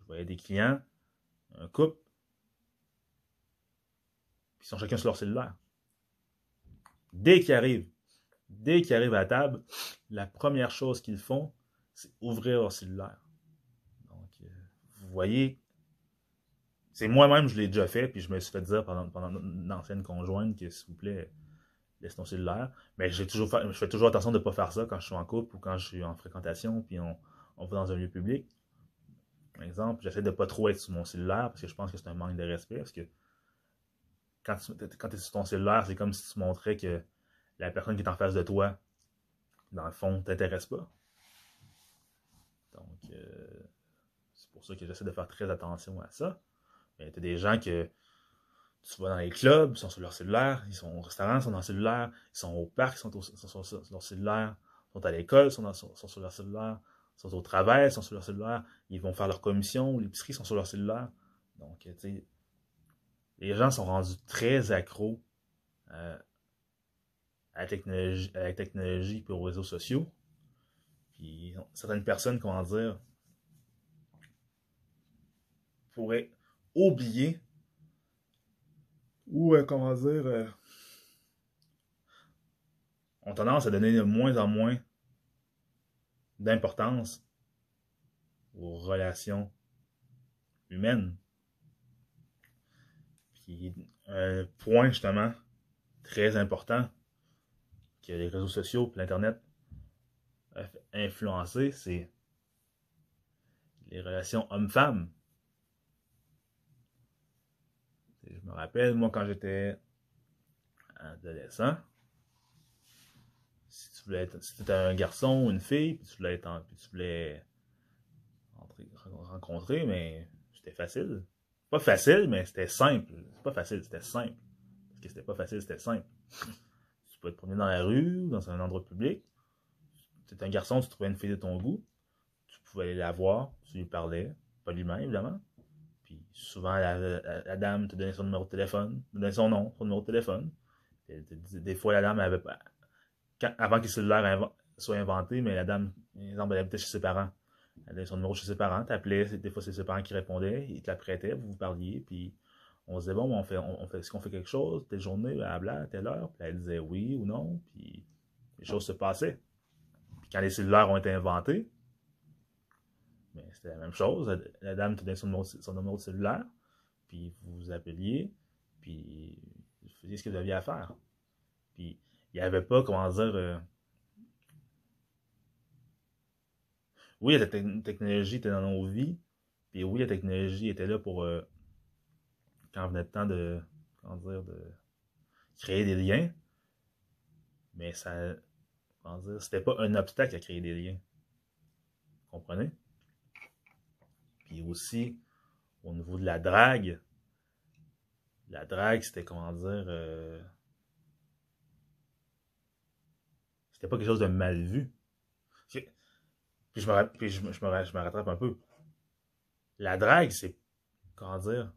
je voyais des clients, un couple, puis ils sont chacun sur leur cellulaire. Dès qu'ils arrivent, dès qu'ils arrivent à la table, la première chose qu'ils font, c'est ouvrir leur cellulaire. Donc, euh, vous voyez c'est moi-même, je l'ai déjà fait, puis je me suis fait dire pendant, pendant une ancienne conjointe que, s'il vous plaît, laisse ton cellulaire. Mais toujours je fais toujours attention de ne pas faire ça quand je suis en couple ou quand je suis en fréquentation, puis on, on va dans un lieu public. Par exemple, j'essaie de ne pas trop être sur mon cellulaire parce que je pense que c'est un manque de respect. Parce que quand tu quand es sur ton cellulaire, c'est comme si tu montrais que la personne qui est en face de toi, dans le fond, t'intéresse pas. Donc, euh, c'est pour ça que j'essaie de faire très attention à ça. Mais tu as des gens que tu vas dans les clubs, ils sont sur leur cellulaire, ils sont au restaurant, ils sont dans leur cellulaire, ils sont au parc, ils sont, sur leur cellulaire, ils sont à l'école, ils sont, sur leur cellulaire, ils sont au travail, ils sont sur leur cellulaire, ils vont faire leur commission, l'épicerie, ils sont sur leur cellulaire. Donc, tu sais, les gens sont rendus très accros euh, à, la technologie, à aux réseaux sociaux. Puis certaines personnes, comment dire, pourraient oublier ou, euh, comment dire, euh, ont tendance à donner de moins en moins d'importance aux relations humaines. Puis, un point justement très important que les réseaux sociaux et l'Internet ont influencé, c'est les relations hommes-femmes. Je me rappelle, moi, quand j'étais adolescent, si tu voulais être, si étais un garçon ou une fille, puis tu voulais être puis tu voulais rencontrer, mais c'était facile. Pas facile, mais c'était simple. C'est pas facile, c'était simple. Parce que c'était pas facile, c'était simple. tu pouvais te promener dans la rue, dans un endroit public. Tu un garçon, tu trouvais une fille de ton goût. Tu pouvais aller la voir, tu lui parlais. Pas lui-même, évidemment. Puis souvent, la, dame te donnait son numéro de téléphone, donnait son nom, son numéro de téléphone. des fois, la dame avait pas. avant que le cellulaire soit inventé, mais la dame, exemple, elle habitait chez ses parents. Elle donnait son numéro chez ses parents, t'appelais, des fois c'est ses parents qui répondaient, ils te la prêtaient, vous vous parliez, puis on se disait, bon, on fait, on, fait, est-ce qu'on fait quelque chose, telle journée, blabla, telle heure, puis elle disait oui ou non, puis les choses se passaient. Puis quand les cellulaires ont été inventés, mais c'était la même chose. La, dame te donnait son numéro, son numéro de cellulaire, puis vous vous appeliez, puis faisiez ce que vous aviez à faire. Puis, il n'y avait pas, comment dire, euh, oui, la technologie était dans nos vies, puis oui, la technologie était là pour, euh, quand venait le temps de, comment dire, de créer des liens, mais ça, comment dire, c'était pas un obstacle à créer des liens. Vous comprenez? Puis aussi, au niveau de la drague, la drague, c'était comment dire, euh, c'était pas quelque chose de mal vu. Puis je me, puis je, me, je me rattrape un peu. La drague, c'est, comment dire,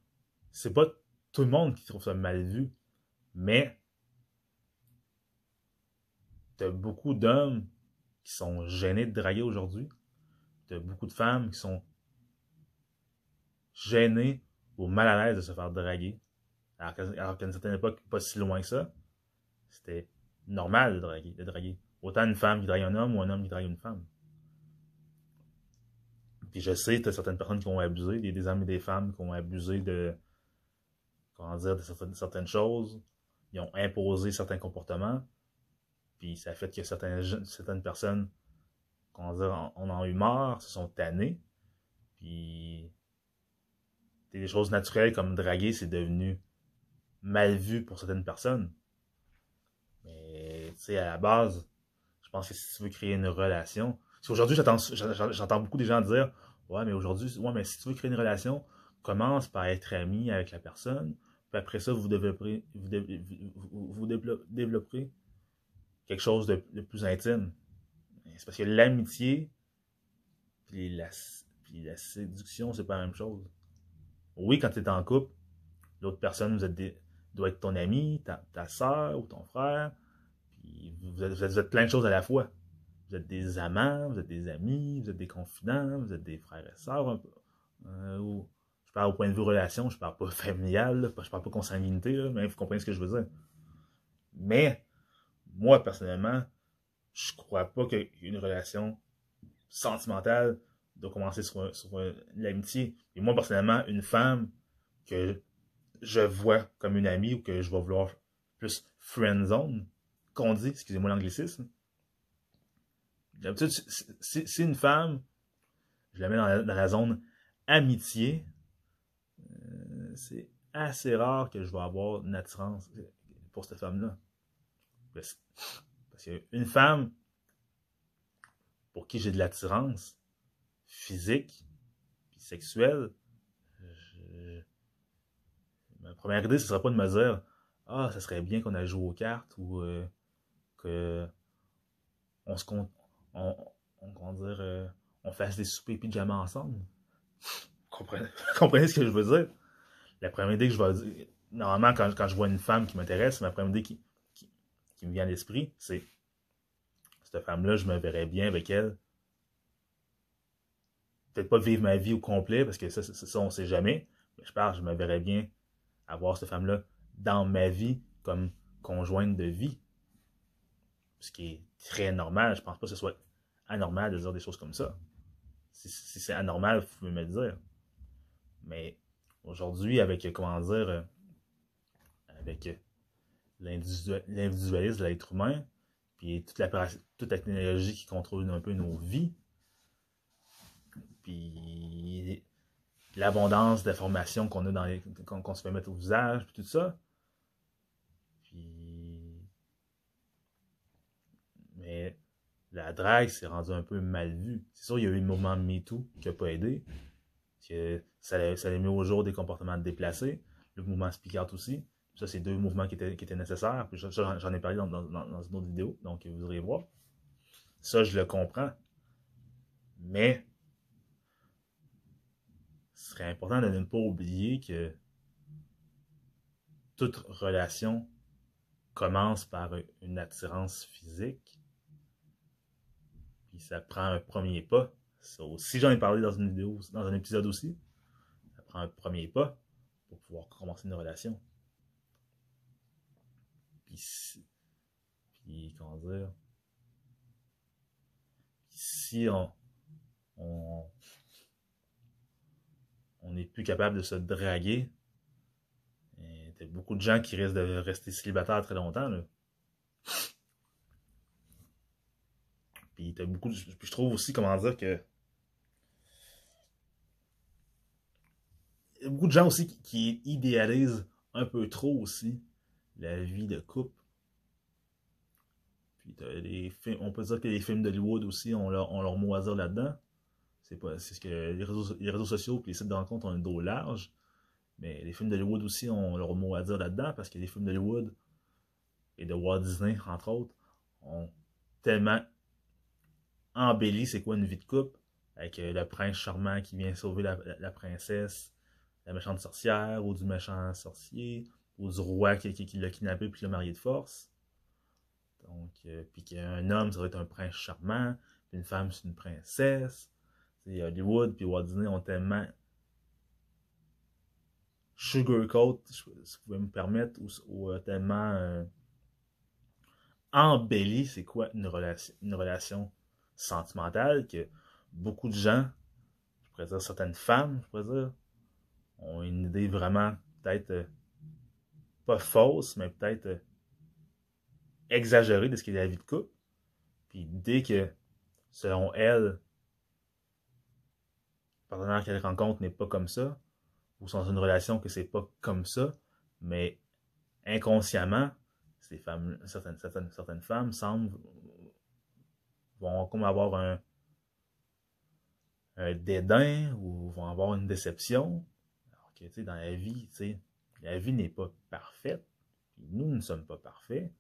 c'est pas tout le monde qui trouve ça mal vu, mais t'as beaucoup d'hommes qui sont gênés de draguer aujourd'hui. T'as beaucoup de femmes qui sont gênées ou mal à l'aise de se faire draguer. Alors qu'à une certaine époque, pas si loin que ça, c'était normal de draguer, de draguer. Autant une femme qui drague un homme ou un homme qui drague une femme. Puis je sais, tu as certaines personnes qui ont abusé, des, des hommes et des femmes qui ont abusé de, comment dire, certaines, certaines choses. Ils ont imposé certains comportements. Puis ça a fait que certaines, certaines personnes, comment dire, on en a eu marre, se sont tannées. Puis des choses naturelles comme draguer, c'est devenu mal vu pour certaines personnes. Mais, tu sais, à la base, je pense que si tu veux créer une relation, aujourd'hui, j'entends beaucoup des gens dire, ouais, mais aujourd'hui, ouais, mais si tu veux créer une relation, commence par être ami avec la personne, puis après ça, vous développerez, vous, développerez quelque chose de, plus intime. C'est parce que l'amitié, puis la, puis la séduction, c'est pas la même chose. Oui, quand tu es en couple, l'autre personne, vous êtes doit être ton ami, ta, soeur ou ton frère. Puis vous êtes, plein de choses à la fois. Vous êtes des amants, vous êtes des amis, vous êtes des confidents, vous êtes des frères et sœurs. Euh, je parle au point de vue relation, je parle pas familial, je parle pas consanguinité, mais vous comprenez ce que je veux dire. Mais, moi, personnellement, je crois pas qu'une relation sentimentale doit commencer sur, sur l'amitié. Et moi, personnellement, une femme que je vois comme une amie ou que je vais vouloir plus friend zone, qu'on dit, excusez-moi l'anglicisme. D'habitude, si, une femme, je la mets dans la, zone amitié, c'est assez rare que je vais avoir une attirance pour cette femme-là. Parce, parce qu'une femme pour qui j'ai de l'attirance physique, puis sexuelle, ma première idée, ce serait pas de me dire Ah, ça serait bien qu'on aille jouer aux cartes ou euh, que on se on, on, dire, euh, on fasse des soupers pyjama ensemble. Comprenez, comprenez ce que je veux dire? La première idée que je vais dire, normalement, quand, je vois une femme qui m'intéresse, ma première idée qui, me vient à l'esprit, c'est cette femme-là, je me verrais bien avec elle. Peut-être pas vivre ma vie au complet, parce que ça, ça, ça on sait jamais. Mais je parle, je me verrais bien avoir cette femme-là dans ma vie comme conjointe de vie. Ce qui est très normal. Je pense pas que ce soit anormal de dire des choses comme ça. Si, c'est anormal, vous pouvez me le dire. Mais aujourd'hui, avec, comment dire, euh, avec l'individualisme de l'être humain, puis toute la, toute la technologie qui contrôle un peu nos vies, puis l'abondance d'informations qu'on a dans les, qu'on, se fait mettre au visage, puis tout ça. Mais la drague s'est rendue un peu mal vue. C'est sûr, il y a eu le mouvement MeToo qui n'a pas aidé. Que ça, ça a mis au jour des comportements déplacés. Le mouvement Speak aussi. Ça, c'est deux mouvements qui étaient, qui étaient nécessaires. Puis ça, j'en ai parlé dans, dans, dans, une autre vidéo, donc vous irez voir. Ça, je le comprends. Mais ce serait important de ne pas oublier que toute relation commence par une attirance physique. Puis ça prend un premier pas. Aussi, j'en ai parlé dans une vidéo, dans un épisode aussi. Ça prend un premier pas pour pouvoir commencer une relation. Puis, puis comment dire, si on, on, on n'est plus capable de se draguer, y a beaucoup de gens qui risquent de rester célibataires très longtemps. Là. Puis t'as beaucoup de... Je trouve aussi, comment dire, que. Il y a beaucoup de gens aussi qui, idéalisent un peu trop aussi la vie de couple. Puis les films, on peut dire que les films d'Hollywood aussi ont leur, ont leur mot à dire là-dedans. C'est ce que les réseaux, les réseaux sociaux et les sites de rencontres ont un dos large. Mais les films d'Hollywood aussi ont leur mot à dire là-dedans parce que les films d'Hollywood et de Walt Disney, entre autres, ont tellement embelli c'est quoi une vie de couple? Avec euh, le prince charmant qui vient sauver la, princesse, la méchante sorcière ou du méchant sorcier ou du roi qui, qui, l'a kidnappé puis l'a marié de force. Donc, euh, puis qu'un homme, ça va être un prince charmant, puis une femme, c'est une princesse. T'sais, Hollywood puis Walt Disney ont tellement sugarcoat, si vous pouvez me permettre, ou, ou, euh, tellement euh, embelli c'est quoi une relation, une relation sentimentale que beaucoup de gens, je pourrais dire certaines femmes, je pourrais dire, ont une idée vraiment peut-être euh, pas fausse, mais peut-être euh, exagérée de ce qu'est la vie de couple. Puis dès que, selon elle, le partenaire qu'elle rencontre n'est pas comme ça, ou sont dans une relation que c'est pas comme ça, mais inconsciemment, ces femmes, certaines, certaines, certaines femmes semblent vont comme avoir un, dédain ou vont avoir une déception. Alors que, tu sais, dans la vie, tu sais, la vie n'est pas parfaite. Nous ne sommes pas parfaits.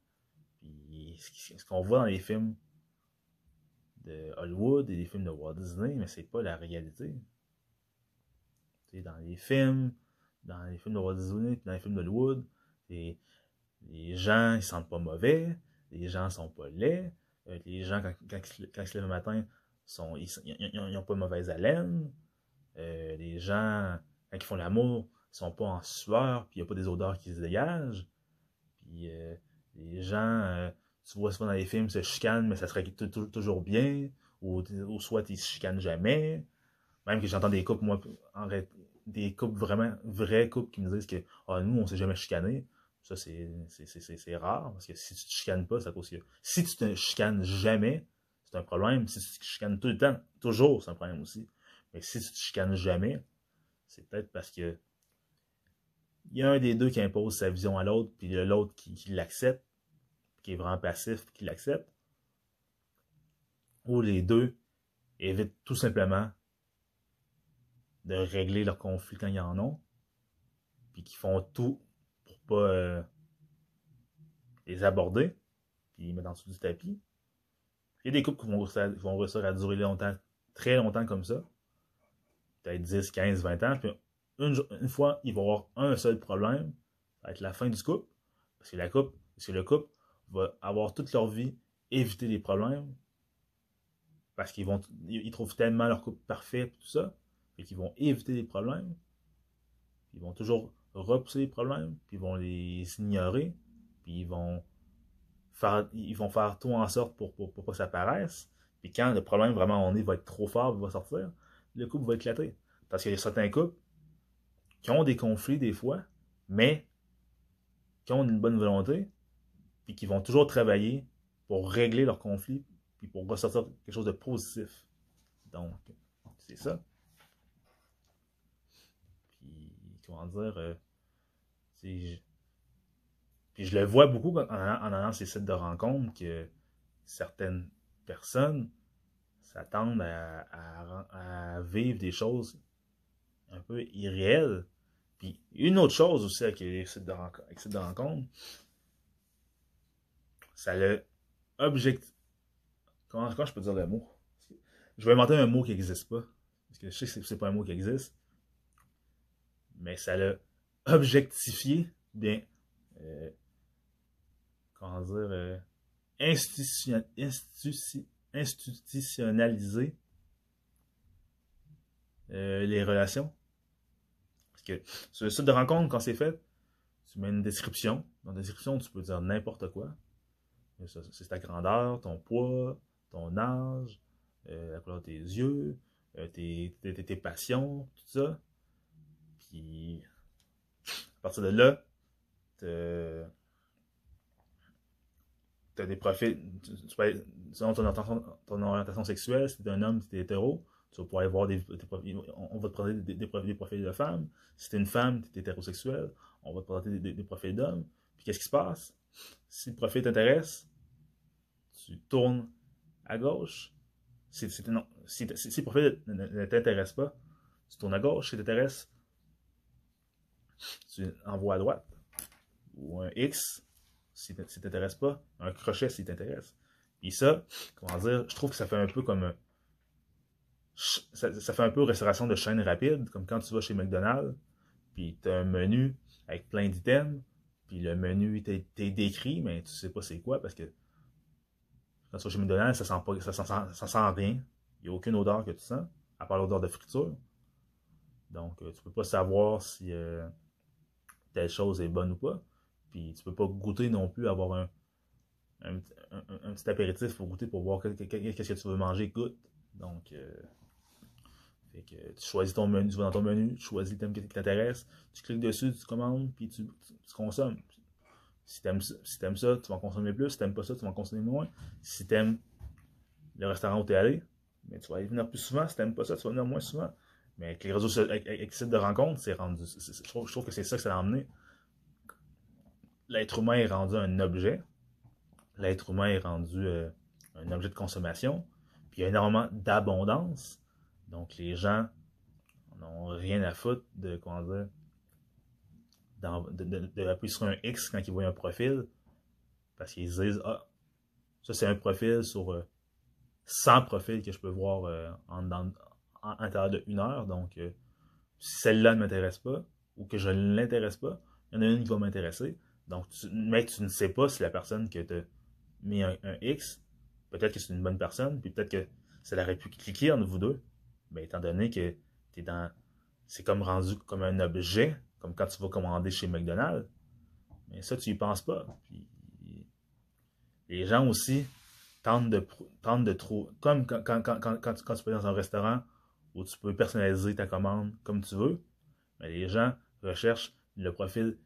Puis ce qu'on voit dans les films de Hollywood et les films de Walt Disney, mais c'est pas la réalité. Tu sais, dans les films, dans les films de Walt Disney, dans les films d'Hollywood, les, les gens, ils sentent pas mauvais, les gens sont pas laids, les gens, quand, ils se- lèvent le matin, sont, ils, ils, ont pas mauvaise haleine. Euh, les gens, quand ils font l'amour, ils sont pas en sueur, puis il n'y a pas des odeurs qui se dégagent. Puis euh, les gens, euh, tu vois souvent dans les films, se chicanent, mais ça serait tou- tou- toujours bien. Ou, ou soit ils se chicanent jamais. Même que j'entends des couples, moi, en des couples vraiment, vrais couples qui me disent que ah, nous, on s'est jamais chicané. Ça, c'est rare, parce que si tu te chicanes pas, à cause. Si tu te chicanes jamais, c'est un problème. Si tu te chicanes tout le temps, toujours, c'est un problème aussi. Mais si tu te chicanes jamais, c'est peut-être parce que il y a un des deux qui impose sa vision à l'autre, puis l'autre qui, qui l'accepte, qui est vraiment passif, puis qui l'accepte. Ou les deux évitent tout simplement de régler leurs conflits quand ils en ont, puis qui font tout pas euh, les aborder, puis les mettre en dessous du tapis. Il y a des couples qui vont réussir à, durer longtemps, très longtemps comme ça, peut-être 10, 15, 20 ans, puis une, une fois, ils vont avoir un seul problème, ça va être la fin du couple, parce que, la couple, parce que le couple va avoir toute leur vie éviter les problèmes, parce qu'ils vont ils trouvent tellement leur couple parfait, tout ça, et qu'ils vont éviter les problèmes, ils vont toujours repousser les problèmes, puis ils vont les ignorer, puis ils vont faire, ils vont faire tout en sorte pour, pour, pas que ça apparaisse. Puis quand le problème vraiment on est va être trop fort, il va sortir, le couple va éclater. Parce qu'il y a certains couples qui ont des conflits des fois, mais qui ont une bonne volonté, puis qui vont toujours travailler pour régler leurs conflits, puis pour ressortir quelque chose de positif. Donc, c'est ça. Puis, comment dire, euh, je- puis je le vois beaucoup en, en allant ces sites de rencontres que certaines personnes s'attendent à, vivre des choses un peu irréelles. Puis une autre chose aussi avec les sites de, avec de rencontres, ça le objectif. Comment, comment je peux dire le mot? Je vais inventer un mot qui n'existe pas. Parce que je sais que c'est pas un mot qui existe. Mais ça l'a objectifié, bien, euh, comment dire, euh, institution- instituti- institutionnaliser euh, les relations. Parce que sur le site de rencontre, quand c'est fait, tu mets une description. Dans la description, tu peux dire n'importe quoi. C'est ta grandeur, ton poids, ton âge, la couleur de tes yeux, tes, tes, tes- tes passions, tout ça. À partir de là, tu as des profils, selon ton orientation, ton orientation sexuelle, si tu es un homme, tu es hétéro, tu vas pouvoir des, on va te présenter des, profils de femmes. Si tu es une femme, tu es hétérosexuel, on va te présenter des, profils d'hommes. Puis qu'est-ce qui se passe? Si le profil t'intéresse, tu tournes à gauche. Si, non, si, le profil ne, t'intéresse pas, tu tournes à gauche. Si t'intéresse, tu envoies à droite. Ou un X, si t'intéresse pas. Un crochet, si t'intéresse. Et ça, comment dire, je trouve que ça fait un peu comme ça, fait un peu restauration de chaîne rapide, comme quand tu vas chez McDonald's, puis tu as un menu avec plein d'items, puis le menu t'est décrit, mais tu sais pas c'est quoi, parce que quand tu vas chez McDonald's, ça sent, pas, ça sent, ça sent rien. Il n'y a aucune odeur que tu sens, à part l'odeur de friture. Donc, euh, tu peux pas savoir si euh, telle chose est bonne ou pas. Puis, tu peux pas goûter non plus, avoir un, un, petit apéritif pour goûter, pour voir qu'est-ce que tu veux manger, goûte. Donc, euh, tu choisis ton menu, tu vas dans ton menu, tu choisis le thème qui t'intéresse, tu cliques dessus, tu commandes, puis tu, consommes. Si t'aimes si ça, tu vas en consommer plus. Si t'aimes pas ça, tu vas en consommer moins. Si t'aimes le restaurant où tu es allé, mais tu vas y venir plus souvent. Si t'aimes pas ça, tu vas venir moins souvent. Mais avec les réseaux avec, avec, sites de rencontres, c'est rendu. je, trouve, que c'est ça que ça a emmené. L'être humain est rendu un objet. L'être humain est rendu euh, un objet de consommation. Puis il y a énormément d'abondance. Donc, les gens n'ont rien à foutre de, comment dire, de, sur un X quand ils voient un profil, parce qu'ils se disent, ah, ça c'est un profil sur 100 euh, profils que je peux voir euh, en, en, en, l'intérieur de une heure. Donc, euh, si celle-là ne m'intéresse pas, ou que je ne l'intéresse pas, il y en a une qui va m'intéresser. Donc, tu, mais tu ne sais pas si la personne que tu mis un, X, peut-être que c'est une bonne personne, puis peut-être que ça aurait pu cliquer entre vous deux. Mais étant donné que tu dans. C'est comme rendu comme un objet, comme quand tu vas commander chez McDonald's. Mais ça, tu y penses pas. les gens aussi tentent de, tentent de trop. Comme quand, quand, quand, quand, tu, peux dans un restaurant où tu peux personnaliser ta commande comme tu veux, mais les gens recherchent le profil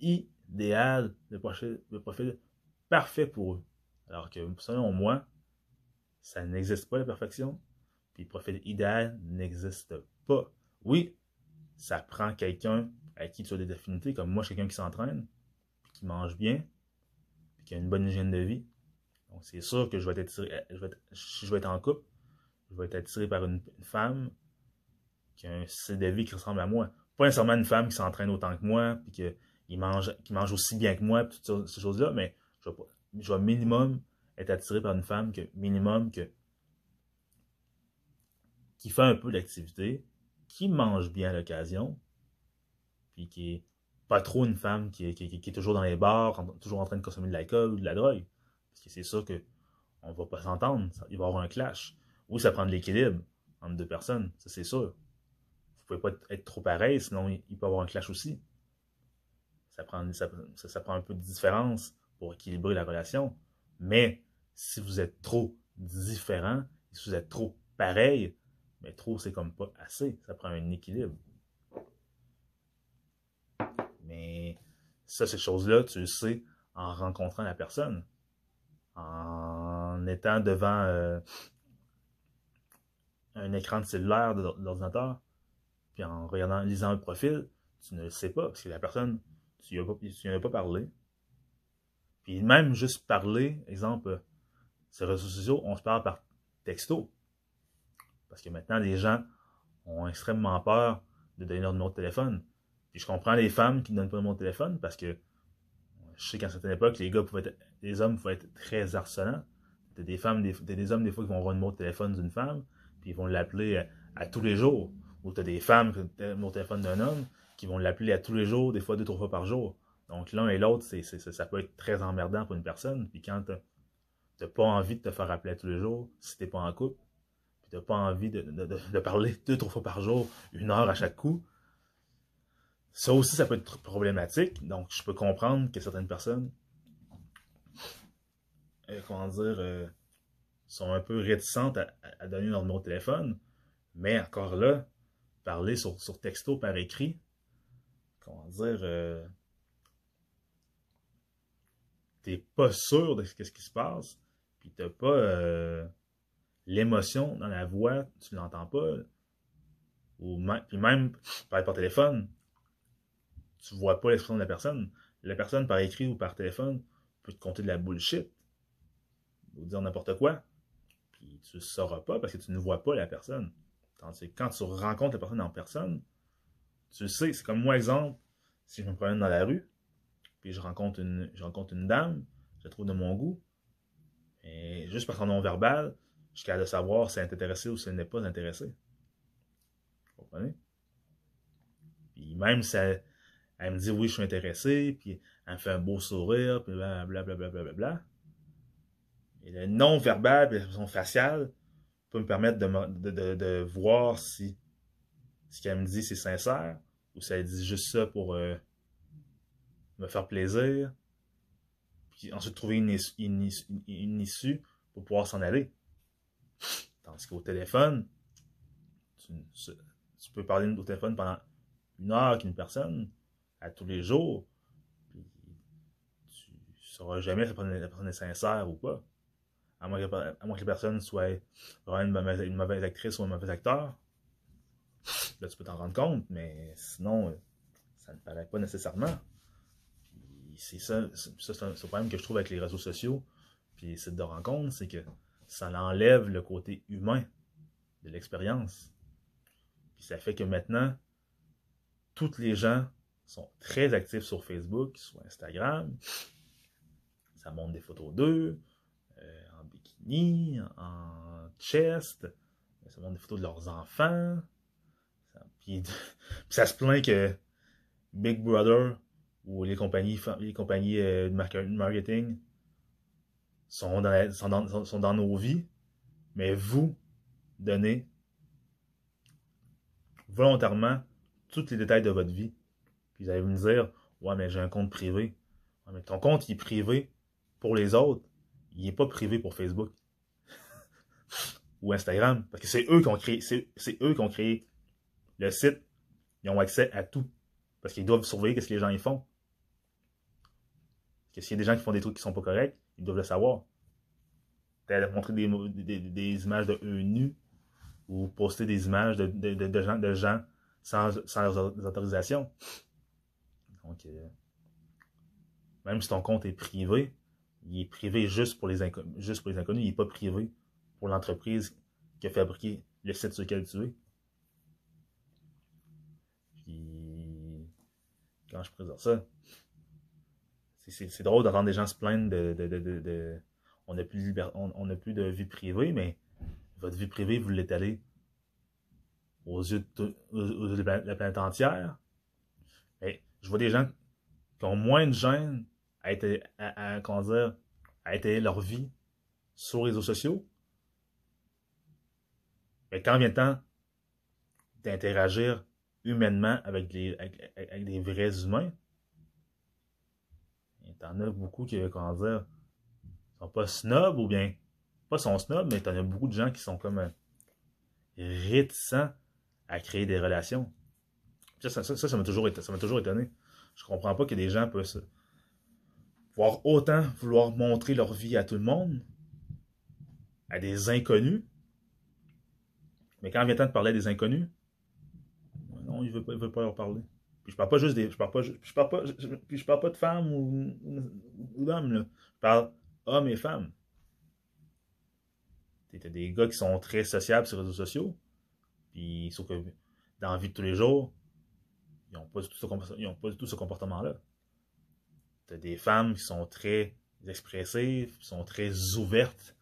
idéal, le profil, le profil parfait pour eux. Alors que selon moi, ça n'existe pas la perfection. Puis le profil idéal n'existe pas. Oui, ça prend quelqu'un avec qui tu as des affinités, comme moi, quelqu'un qui s'entraîne, puis qui mange bien, puis qui a une bonne hygiène de vie. Donc c'est sûr que je vais être je vais être en couple, je vais être attiré par une, femme qui a un style de vie qui ressemble à moi. Pas nécessairement une femme qui s'entraîne autant que moi, puis qui mange, qui mange aussi bien que moi, puis toutes ces choses-là, mais je vais, vais minimum être attiré par une femme que minimum que qui fait un peu d'activité, qui mange bien à l'occasion, puis qui est pas trop une femme qui est, toujours dans les bars, toujours en train de consommer de l'alcool ou de la drogue. Parce que c'est sûr que on va pas s'entendre, il va y avoir un clash. Oui, ça prend de l'équilibre entre deux personnes, ça c'est sûr. Vous pouvez pas être trop pareil, sinon il peut y avoir un clash aussi. Ça prend, ça, ça prend un peu de différence pour équilibrer la relation. Mais si vous êtes trop différent, si vous êtes trop pareil, mais trop, c'est comme pas assez. Ça prend un équilibre. Mais ça, ces choses-là, tu le sais en rencontrant la personne. En étant devant euh, un écran de cellulaire de l'ordinateur, puis en regardant, lisant le profil, tu ne le sais pas, parce que la personne, tu n'y as, as, pas parlé. Puis même juste parler, exemple, ces réseaux sociaux, on se parle par texto. Parce que maintenant, les gens ont extrêmement peur de donner leur numéro de téléphone. Puis je comprends les femmes qui ne donnent pas le numéro de téléphone parce que je sais qu'à certaines époques, les gars pouvaient être, les hommes pouvaient être très harcelants. T'as des femmes, des, des hommes des fois qui vont avoir le numéro de téléphone d'une femme, puis ils vont l'appeler à, tous les jours. Ou t'as des femmes qui ont le de téléphone d'un homme, qui vont l'appeler à tous les jours, des fois deux, trois fois par jour. Donc l'un et l'autre, c'est, ça peut être très emmerdant pour une personne. Puis quand t'as pas envie de te faire appeler à tous les jours, si t'es pas en couple, tu n'as pas envie de, parler deux, trois fois par jour, une heure à chaque coup, ça aussi, ça peut être problématique. Donc, je peux comprendre que certaines personnes, euh, comment dire, euh, sont un peu réticentes à, donner leur numéro de téléphone. Mais encore là, parler sur, texto par écrit, comment dire, euh, t'es pas sûr de ce qui se passe, puis t'as pas euh, l'émotion dans la voix, tu l'entends pas, ou puis même par, par téléphone, tu vois pas l'expression de la personne. La personne par écrit ou par téléphone peut te compter de la bullshit, ou dire n'importe quoi, puis tu le sauras pas parce que tu ne vois pas la personne. Tandis que quand tu rencontres la personne en personne, tu sais, c'est comme moi, exemple, si je me promène dans la rue, puis je rencontre une, je rencontre une dame, je la trouve de mon goût, et juste par son nom verbal, je suis capable de savoir si elle est intéressée ou si elle n'est pas intéressée. Vous comprenez? Puis même si elle, me dit oui, je suis intéressé, puis elle me fait un beau sourire, puis blablabla, bla, bla, bla, bla, Et le non verbal, l'expression faciale, peut me permettre de, voir si ce qu'elle me dit c'est sincère ou si elle dit juste ça pour euh, me faire plaisir. Puis ensuite trouver une, issue pour pouvoir s'en aller. Tandis qu'au téléphone, tu, tu, peux parler au téléphone pendant une heure avec une personne, à tous les jours, puis tu sauras jamais si la personne est sincère ou pas à moins que, à moins que la personne soit vraiment une mauvaise, actrice ou un mauvais acteur. Là, tu peux t'en rendre compte, mais sinon, ça ne paraît pas nécessairement. c'est ça, c'est un, problème que je trouve avec les réseaux sociaux, puis les sites de rencontres, c'est que ça enlève le côté humain de l'expérience. Puis ça fait que maintenant, toutes les gens sont très actifs sur Facebook, sur Instagram. Ça montre des photos d'eux, en chest, ça montre des photos de leurs enfants. puis, ça se plaint que Big Brother ou les compagnies, les compagnies euh, de marketing sont dans, sont, dans, sont dans nos vies, mais vous donnez volontairement tous les détails de votre vie. Puis vous allez me dire, ouais, mais j'ai un compte privé. Mais ton compte il est privé pour les autres il n'est pas privé pour Facebook ou Instagram. Parce que c'est eux qui ont créé, c'est, eux qui ont créé le site. Ils ont accès à tout. Parce qu'ils doivent surveiller ce que les gens y font. Parce que s'il y a des gens qui font des trucs qui sont pas corrects, ils doivent le savoir. Peut-être montrer des, des, images de eux nus ou poster des images de, de, gens, de gens sans, sans leurs autorisations. Donc, euh, même si ton compte est privé, il est privé juste pour les, inconnus, il n'est pas privé pour l'entreprise qui a fabriqué le site sur lequel tu es. Puis, quand je présente ça, c'est drôle d'entendre des gens se plaindre de, de, de, de on n'a plus, de vie privée, mais votre vie privée, vous l'étalez aux yeux de, la planète entière. Mais je vois des gens qui ont moins de gêne à, être, à, à, comment dire, étaler leur vie sur les réseaux sociaux. Mais quand vient le temps d'interagir humainement avec, des vrais humains, il y en a beaucoup qui, comment dire, sont pas snobs ou bien, pas sont snobs, mais il y en a beaucoup de gens qui sont comme réticents à créer des relations. Ça, ça, m'a toujours, toujours étonné. Je comprends pas que des gens peuvent voir autant vouloir montrer leur vie à tout le monde, à des inconnus. Mais quand vient le temps de parler à des inconnus, non, il ne veut, pas leur parler. Puis je parle pas juste des. Je parle pas, je, parle pas, puis je parle pas de femmes ou, d'hommes. Je parle hommes et femmes. T'as des gars qui sont très sociables sur les réseaux sociaux. Puis sauf que dans la vie de tous les jours, ils n'ont pas du tout ce comportement-là des femmes qui sont très expressives, qui sont très ouvertes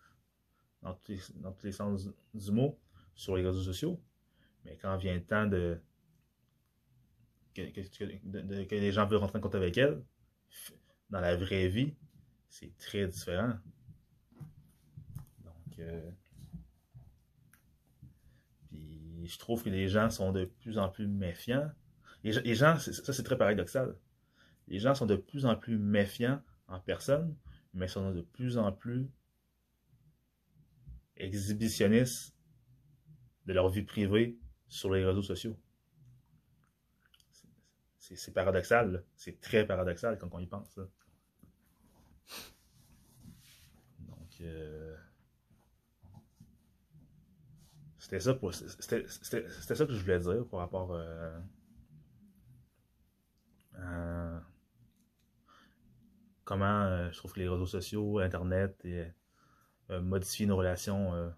dans tous les, sens du mot sur les réseaux sociaux. Mais quand vient le temps de que, les gens veulent rentrer en contact avec elles, dans la vraie vie, c'est très différent. Donc, euh, je trouve que les gens sont de plus en plus méfiants. Les, gens, ça c'est très paradoxal les gens sont de plus en plus méfiants en personne, mais sont de plus en plus exhibitionnistes de leur vie privée sur les réseaux sociaux. C'est paradoxal, c'est très paradoxal quand on y pense. Donc, euh, c'était ça que je voulais dire par rapport euh, à comment euh, je trouve que les réseaux sociaux, Internet, et, modifient nos relations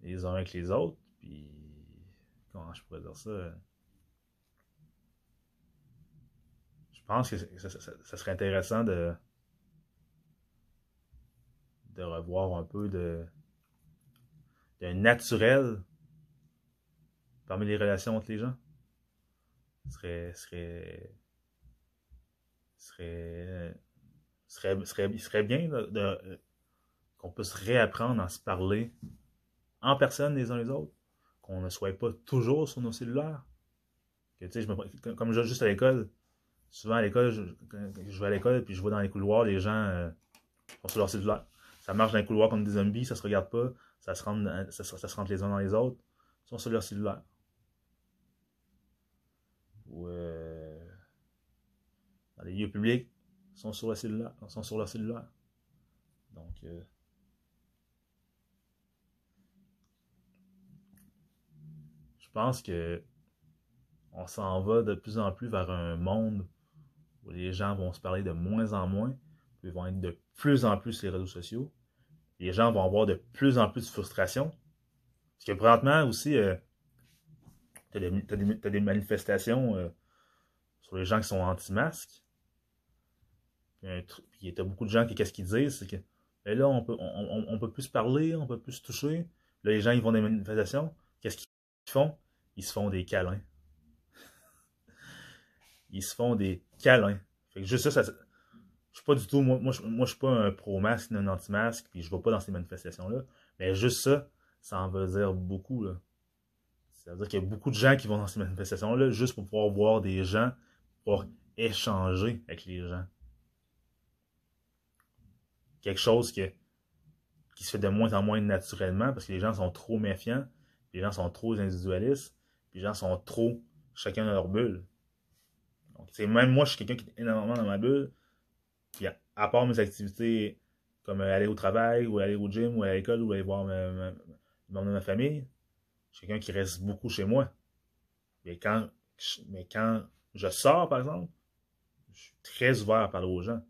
les uns avec les autres. Puis, comment je pourrais dire ça? je pense que ça, serait intéressant de, revoir un peu de, de naturel parmi les relations entre les gens. Ce serait, serait, serait, serait, serait, serait bien de, qu'on puisse réapprendre à se parler en personne les uns les autres, qu'on ne soit pas toujours sur nos cellulaires. Que, comme je juste à l'école, souvent à l'école, je, vais à l'école puis je vois dans les couloirs, les gens euh, sont sur leur cellulaire. Ça marche dans les couloirs comme des zombies, ça se regarde pas, ça se rentre, ça, se rentre les uns dans les autres, ils sont sur leur cellulaire. Ou euh, dans les lieux publics, sont sur leur cellulaire. sont sur leur cellulaire. Donc euh, je pense que on s'en va de plus en plus vers un monde où les gens vont se parler de moins en moins, ils vont être de plus en plus sur les réseaux sociaux. Les gens vont avoir de plus en plus de frustration. Parce que présentement aussi, euh, tu as, des manifestations euh, sur les gens qui sont anti-masques. Puis tu as beaucoup de gens qui, qu'est-ce qu'ils disent, c'est que ben là, on peut, on, peut plus parler, on peut plus se toucher. Là, les gens, ils vont des manifestations. Qu'est-ce qu'ils font? Ils se font des câlins ils se font des câlins. Fait que juste ça, ça je suis pas du tout, moi, je, suis pas un pro-masque ni un anti-masque, puis je vais pas dans ces manifestations-là. Mais juste ça, ça en veut dire beaucoup, là. Ça veut dire qu'il y a beaucoup de gens qui vont dans ces manifestations-là juste pour pouvoir voir des gens, pour échanger avec les gens. Quelque chose que, qui se fait de moins en moins naturellement parce que les gens sont trop méfiants, les gens sont trop individualistes, les gens sont trop chacun dans leur bulle. Donc, même moi, je suis quelqu'un qui est énormément dans ma bulle. Puis à, part mes activités comme aller au travail, ou aller au gym, ou à l'école, ou aller voir ma, ma, ma famille, je suis quelqu'un qui reste beaucoup chez moi. Mais quand, mais quand je sors, par exemple, je suis très ouvert à parler aux gens.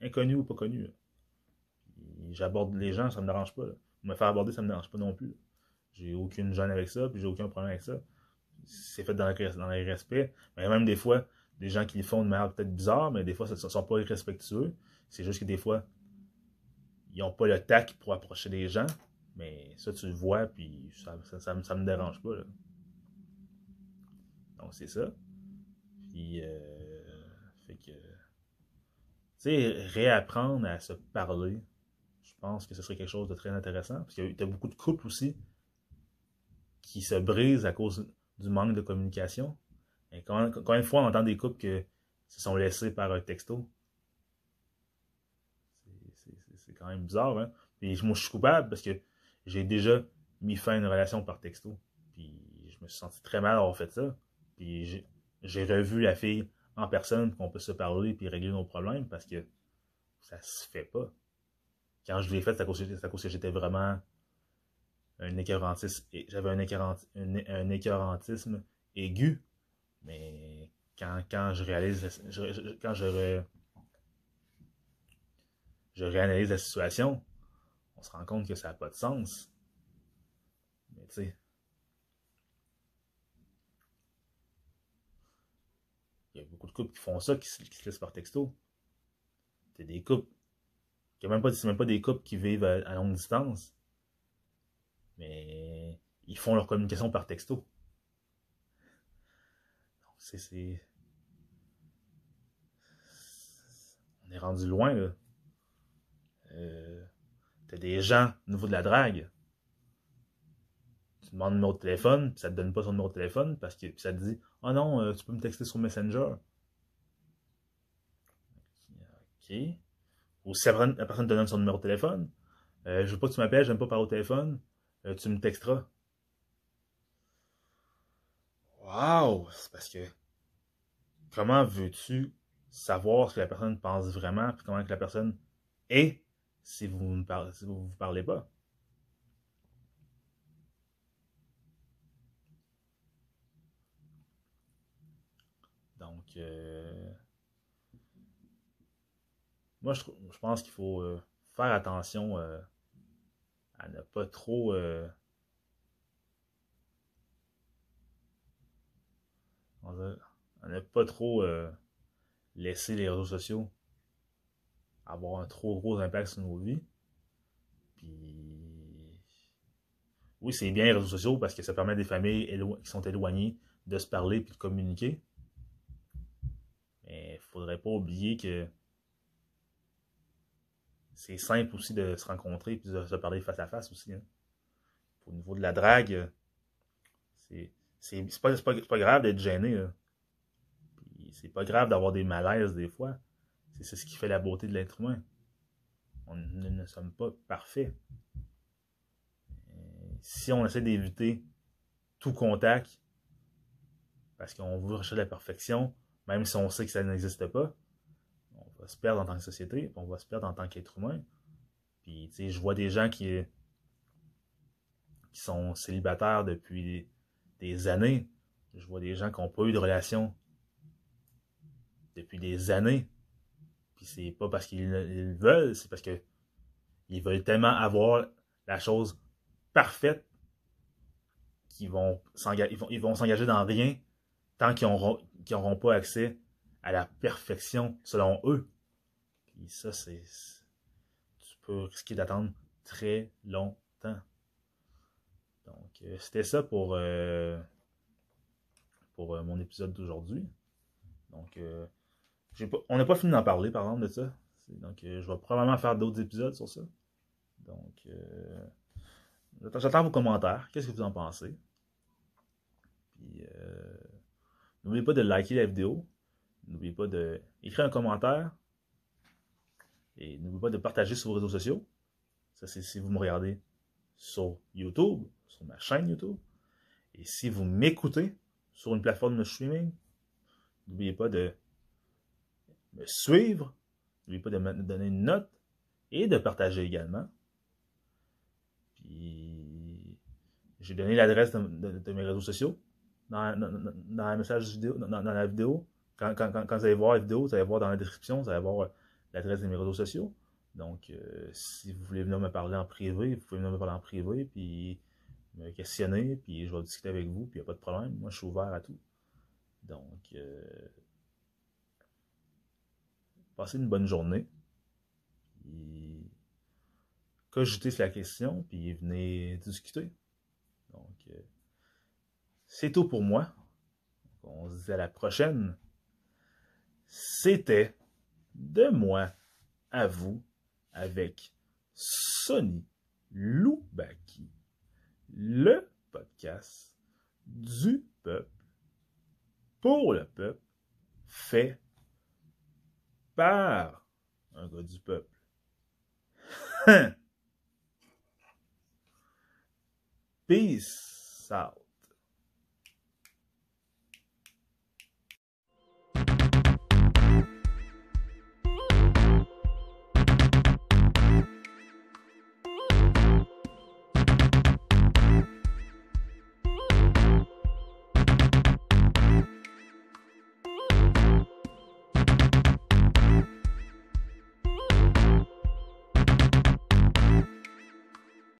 Inconnus ou pas connus. J'aborde les gens, ça me dérange pas. Me faire aborder, ça me dérange pas non plus. J'ai aucune gêne avec ça, puis j'ai aucun problème avec ça. C'est fait dans le, respect. Mais même des fois, des gens qui le font de manière peut-être bizarre, mais des fois, ça ne sont pas irrespectueux. C'est juste que des fois, ils n'ont pas le tact pour approcher les gens. Mais ça, tu le vois, puis ça, ça, me dérange pas. Donc, c'est ça. Puis, euh, fait que. Tu sais, réapprendre à se parler, pense que ce serait quelque chose de très intéressant. Parce qu'il y a beaucoup de couples aussi qui se brisent à cause du manque de communication. Et quand, une fois on entend des couples qui se sont laissés par un texto, c'est quand même bizarre. Hein? Puis moi, je suis coupable parce que j'ai déjà mis fin à une relation par texto. Puis je me suis senti très mal d'avoir fait ça. Puis j'ai revu la fille en personne pour qu'on puisse se parler puis régler nos problèmes parce que ça se fait pas. Quand je l'ai fait, c'est à cause, que j'étais vraiment un écœurantisme. J'avais un, un écœurantisme aigu. Mais quand, je réalise, quand je, réanalyse la situation, on se rend compte que ça n'a pas de sens. Mais tu sais, il y a beaucoup de couples qui font ça, qui se, laissent par texto. C'est des couples. C'est même, pas, même pas des couples qui vivent à longue distance. Mais ils font leur communication par texto c'est. On est rendu loin, là. Euh, T'as des gens au niveau de la drague. Tu demandes le numéro de téléphone, puis ça te donne pas son numéro de téléphone parce que ça te dit Oh non, euh, tu peux me texter sur Messenger. OK. Ou si la personne te donne son numéro de téléphone, euh, je veux pas que tu m'appelles, j'aime pas parler au téléphone, euh, tu me texteras. Wow! C'est parce que comment veux-tu savoir ce que la personne pense vraiment, puis comment que la personne et si vous ne parlez, si vous, vous parlez pas? Donc, euh, moi, je, je pense qu'il faut euh, faire attention euh, à ne pas trop euh, à ne pas trop laisser les réseaux sociaux avoir un trop gros impact sur nos vies. Puis oui, c'est bien les réseaux sociaux parce que ça permet à des familles qui sont éloignées de se parler puis de communiquer. Mais il faudrait pas oublier que c'est simple aussi de se rencontrer puis de se parler face à face aussi. hein. Au niveau de la drague, c'est c'est pas, pas, pas grave d'être gêné. C'est pas grave d'avoir des malaises des fois. C'est ce qui fait la beauté de l'être humain. On ne, ne sommes pas parfaits. Euh, Si on essaie d'éviter tout contact, parce qu'on veut rechercher la perfection, même si on sait que ça n'existe pas, va se perdre en tant que société, on va se perdre en tant qu'être humain. Puis, tu sais, je vois des gens qui, qui sont célibataires depuis des années. Je vois des gens qui n'ont pas eu de relation depuis des années. Puis c'est pas parce qu'ils le veulent, c'est parce que ils veulent tellement avoir la chose parfaite qu'ils vont s'engager, ils vont, s'engager dans rien tant qu'ils n'auront pas accès à la perfection selon eux. Puis ça, c'est. Tu peux risquer d'attendre très longtemps. Donc, euh, c'était ça pour, euh, pour euh, mon épisode d'aujourd'hui. Donc, pas, on n'a pas fini d'en parler, par exemple, de ça. Donc, je vais probablement faire d'autres épisodes sur ça. Donc, j'attends- vos commentaires. Qu'est-ce que vous en pensez? Puis, n'oubliez pas de liker la vidéo. N'oubliez pas d'écrire un commentaire. Et n'oubliez pas de partager sur vos réseaux sociaux. Ça, c'est si vous me regardez sur YouTube, sur ma chaîne YouTube. Et si vous m'écoutez sur une plateforme de streaming, n'oubliez pas de me suivre, n'oubliez pas de me donner une note et de partager également. Puis, j'ai donné l'adresse de, mes réseaux sociaux dans, dans, message vidéo, dans, la vidéo. Quand, quand vous allez voir la vidéo, vous allez voir dans la description, vous allez voir euh, l'adresse de mes réseaux sociaux. Donc, euh, si vous voulez venir me parler en privé, vous pouvez venir me parler en privé, puis me questionner, puis je vais discuter avec vous, puis il n'y a pas de problème. Moi, je suis ouvert à tout. Donc, euh, passez une bonne journée. Puis, sur la question, puis venez discuter. Donc, euh, c'est tout pour moi. On se dit à la prochaine. C'était de moi à vous avec Sonny Loubaki, le podcast du peuple, pour le peuple, fait par un gars du peuple. Peace out.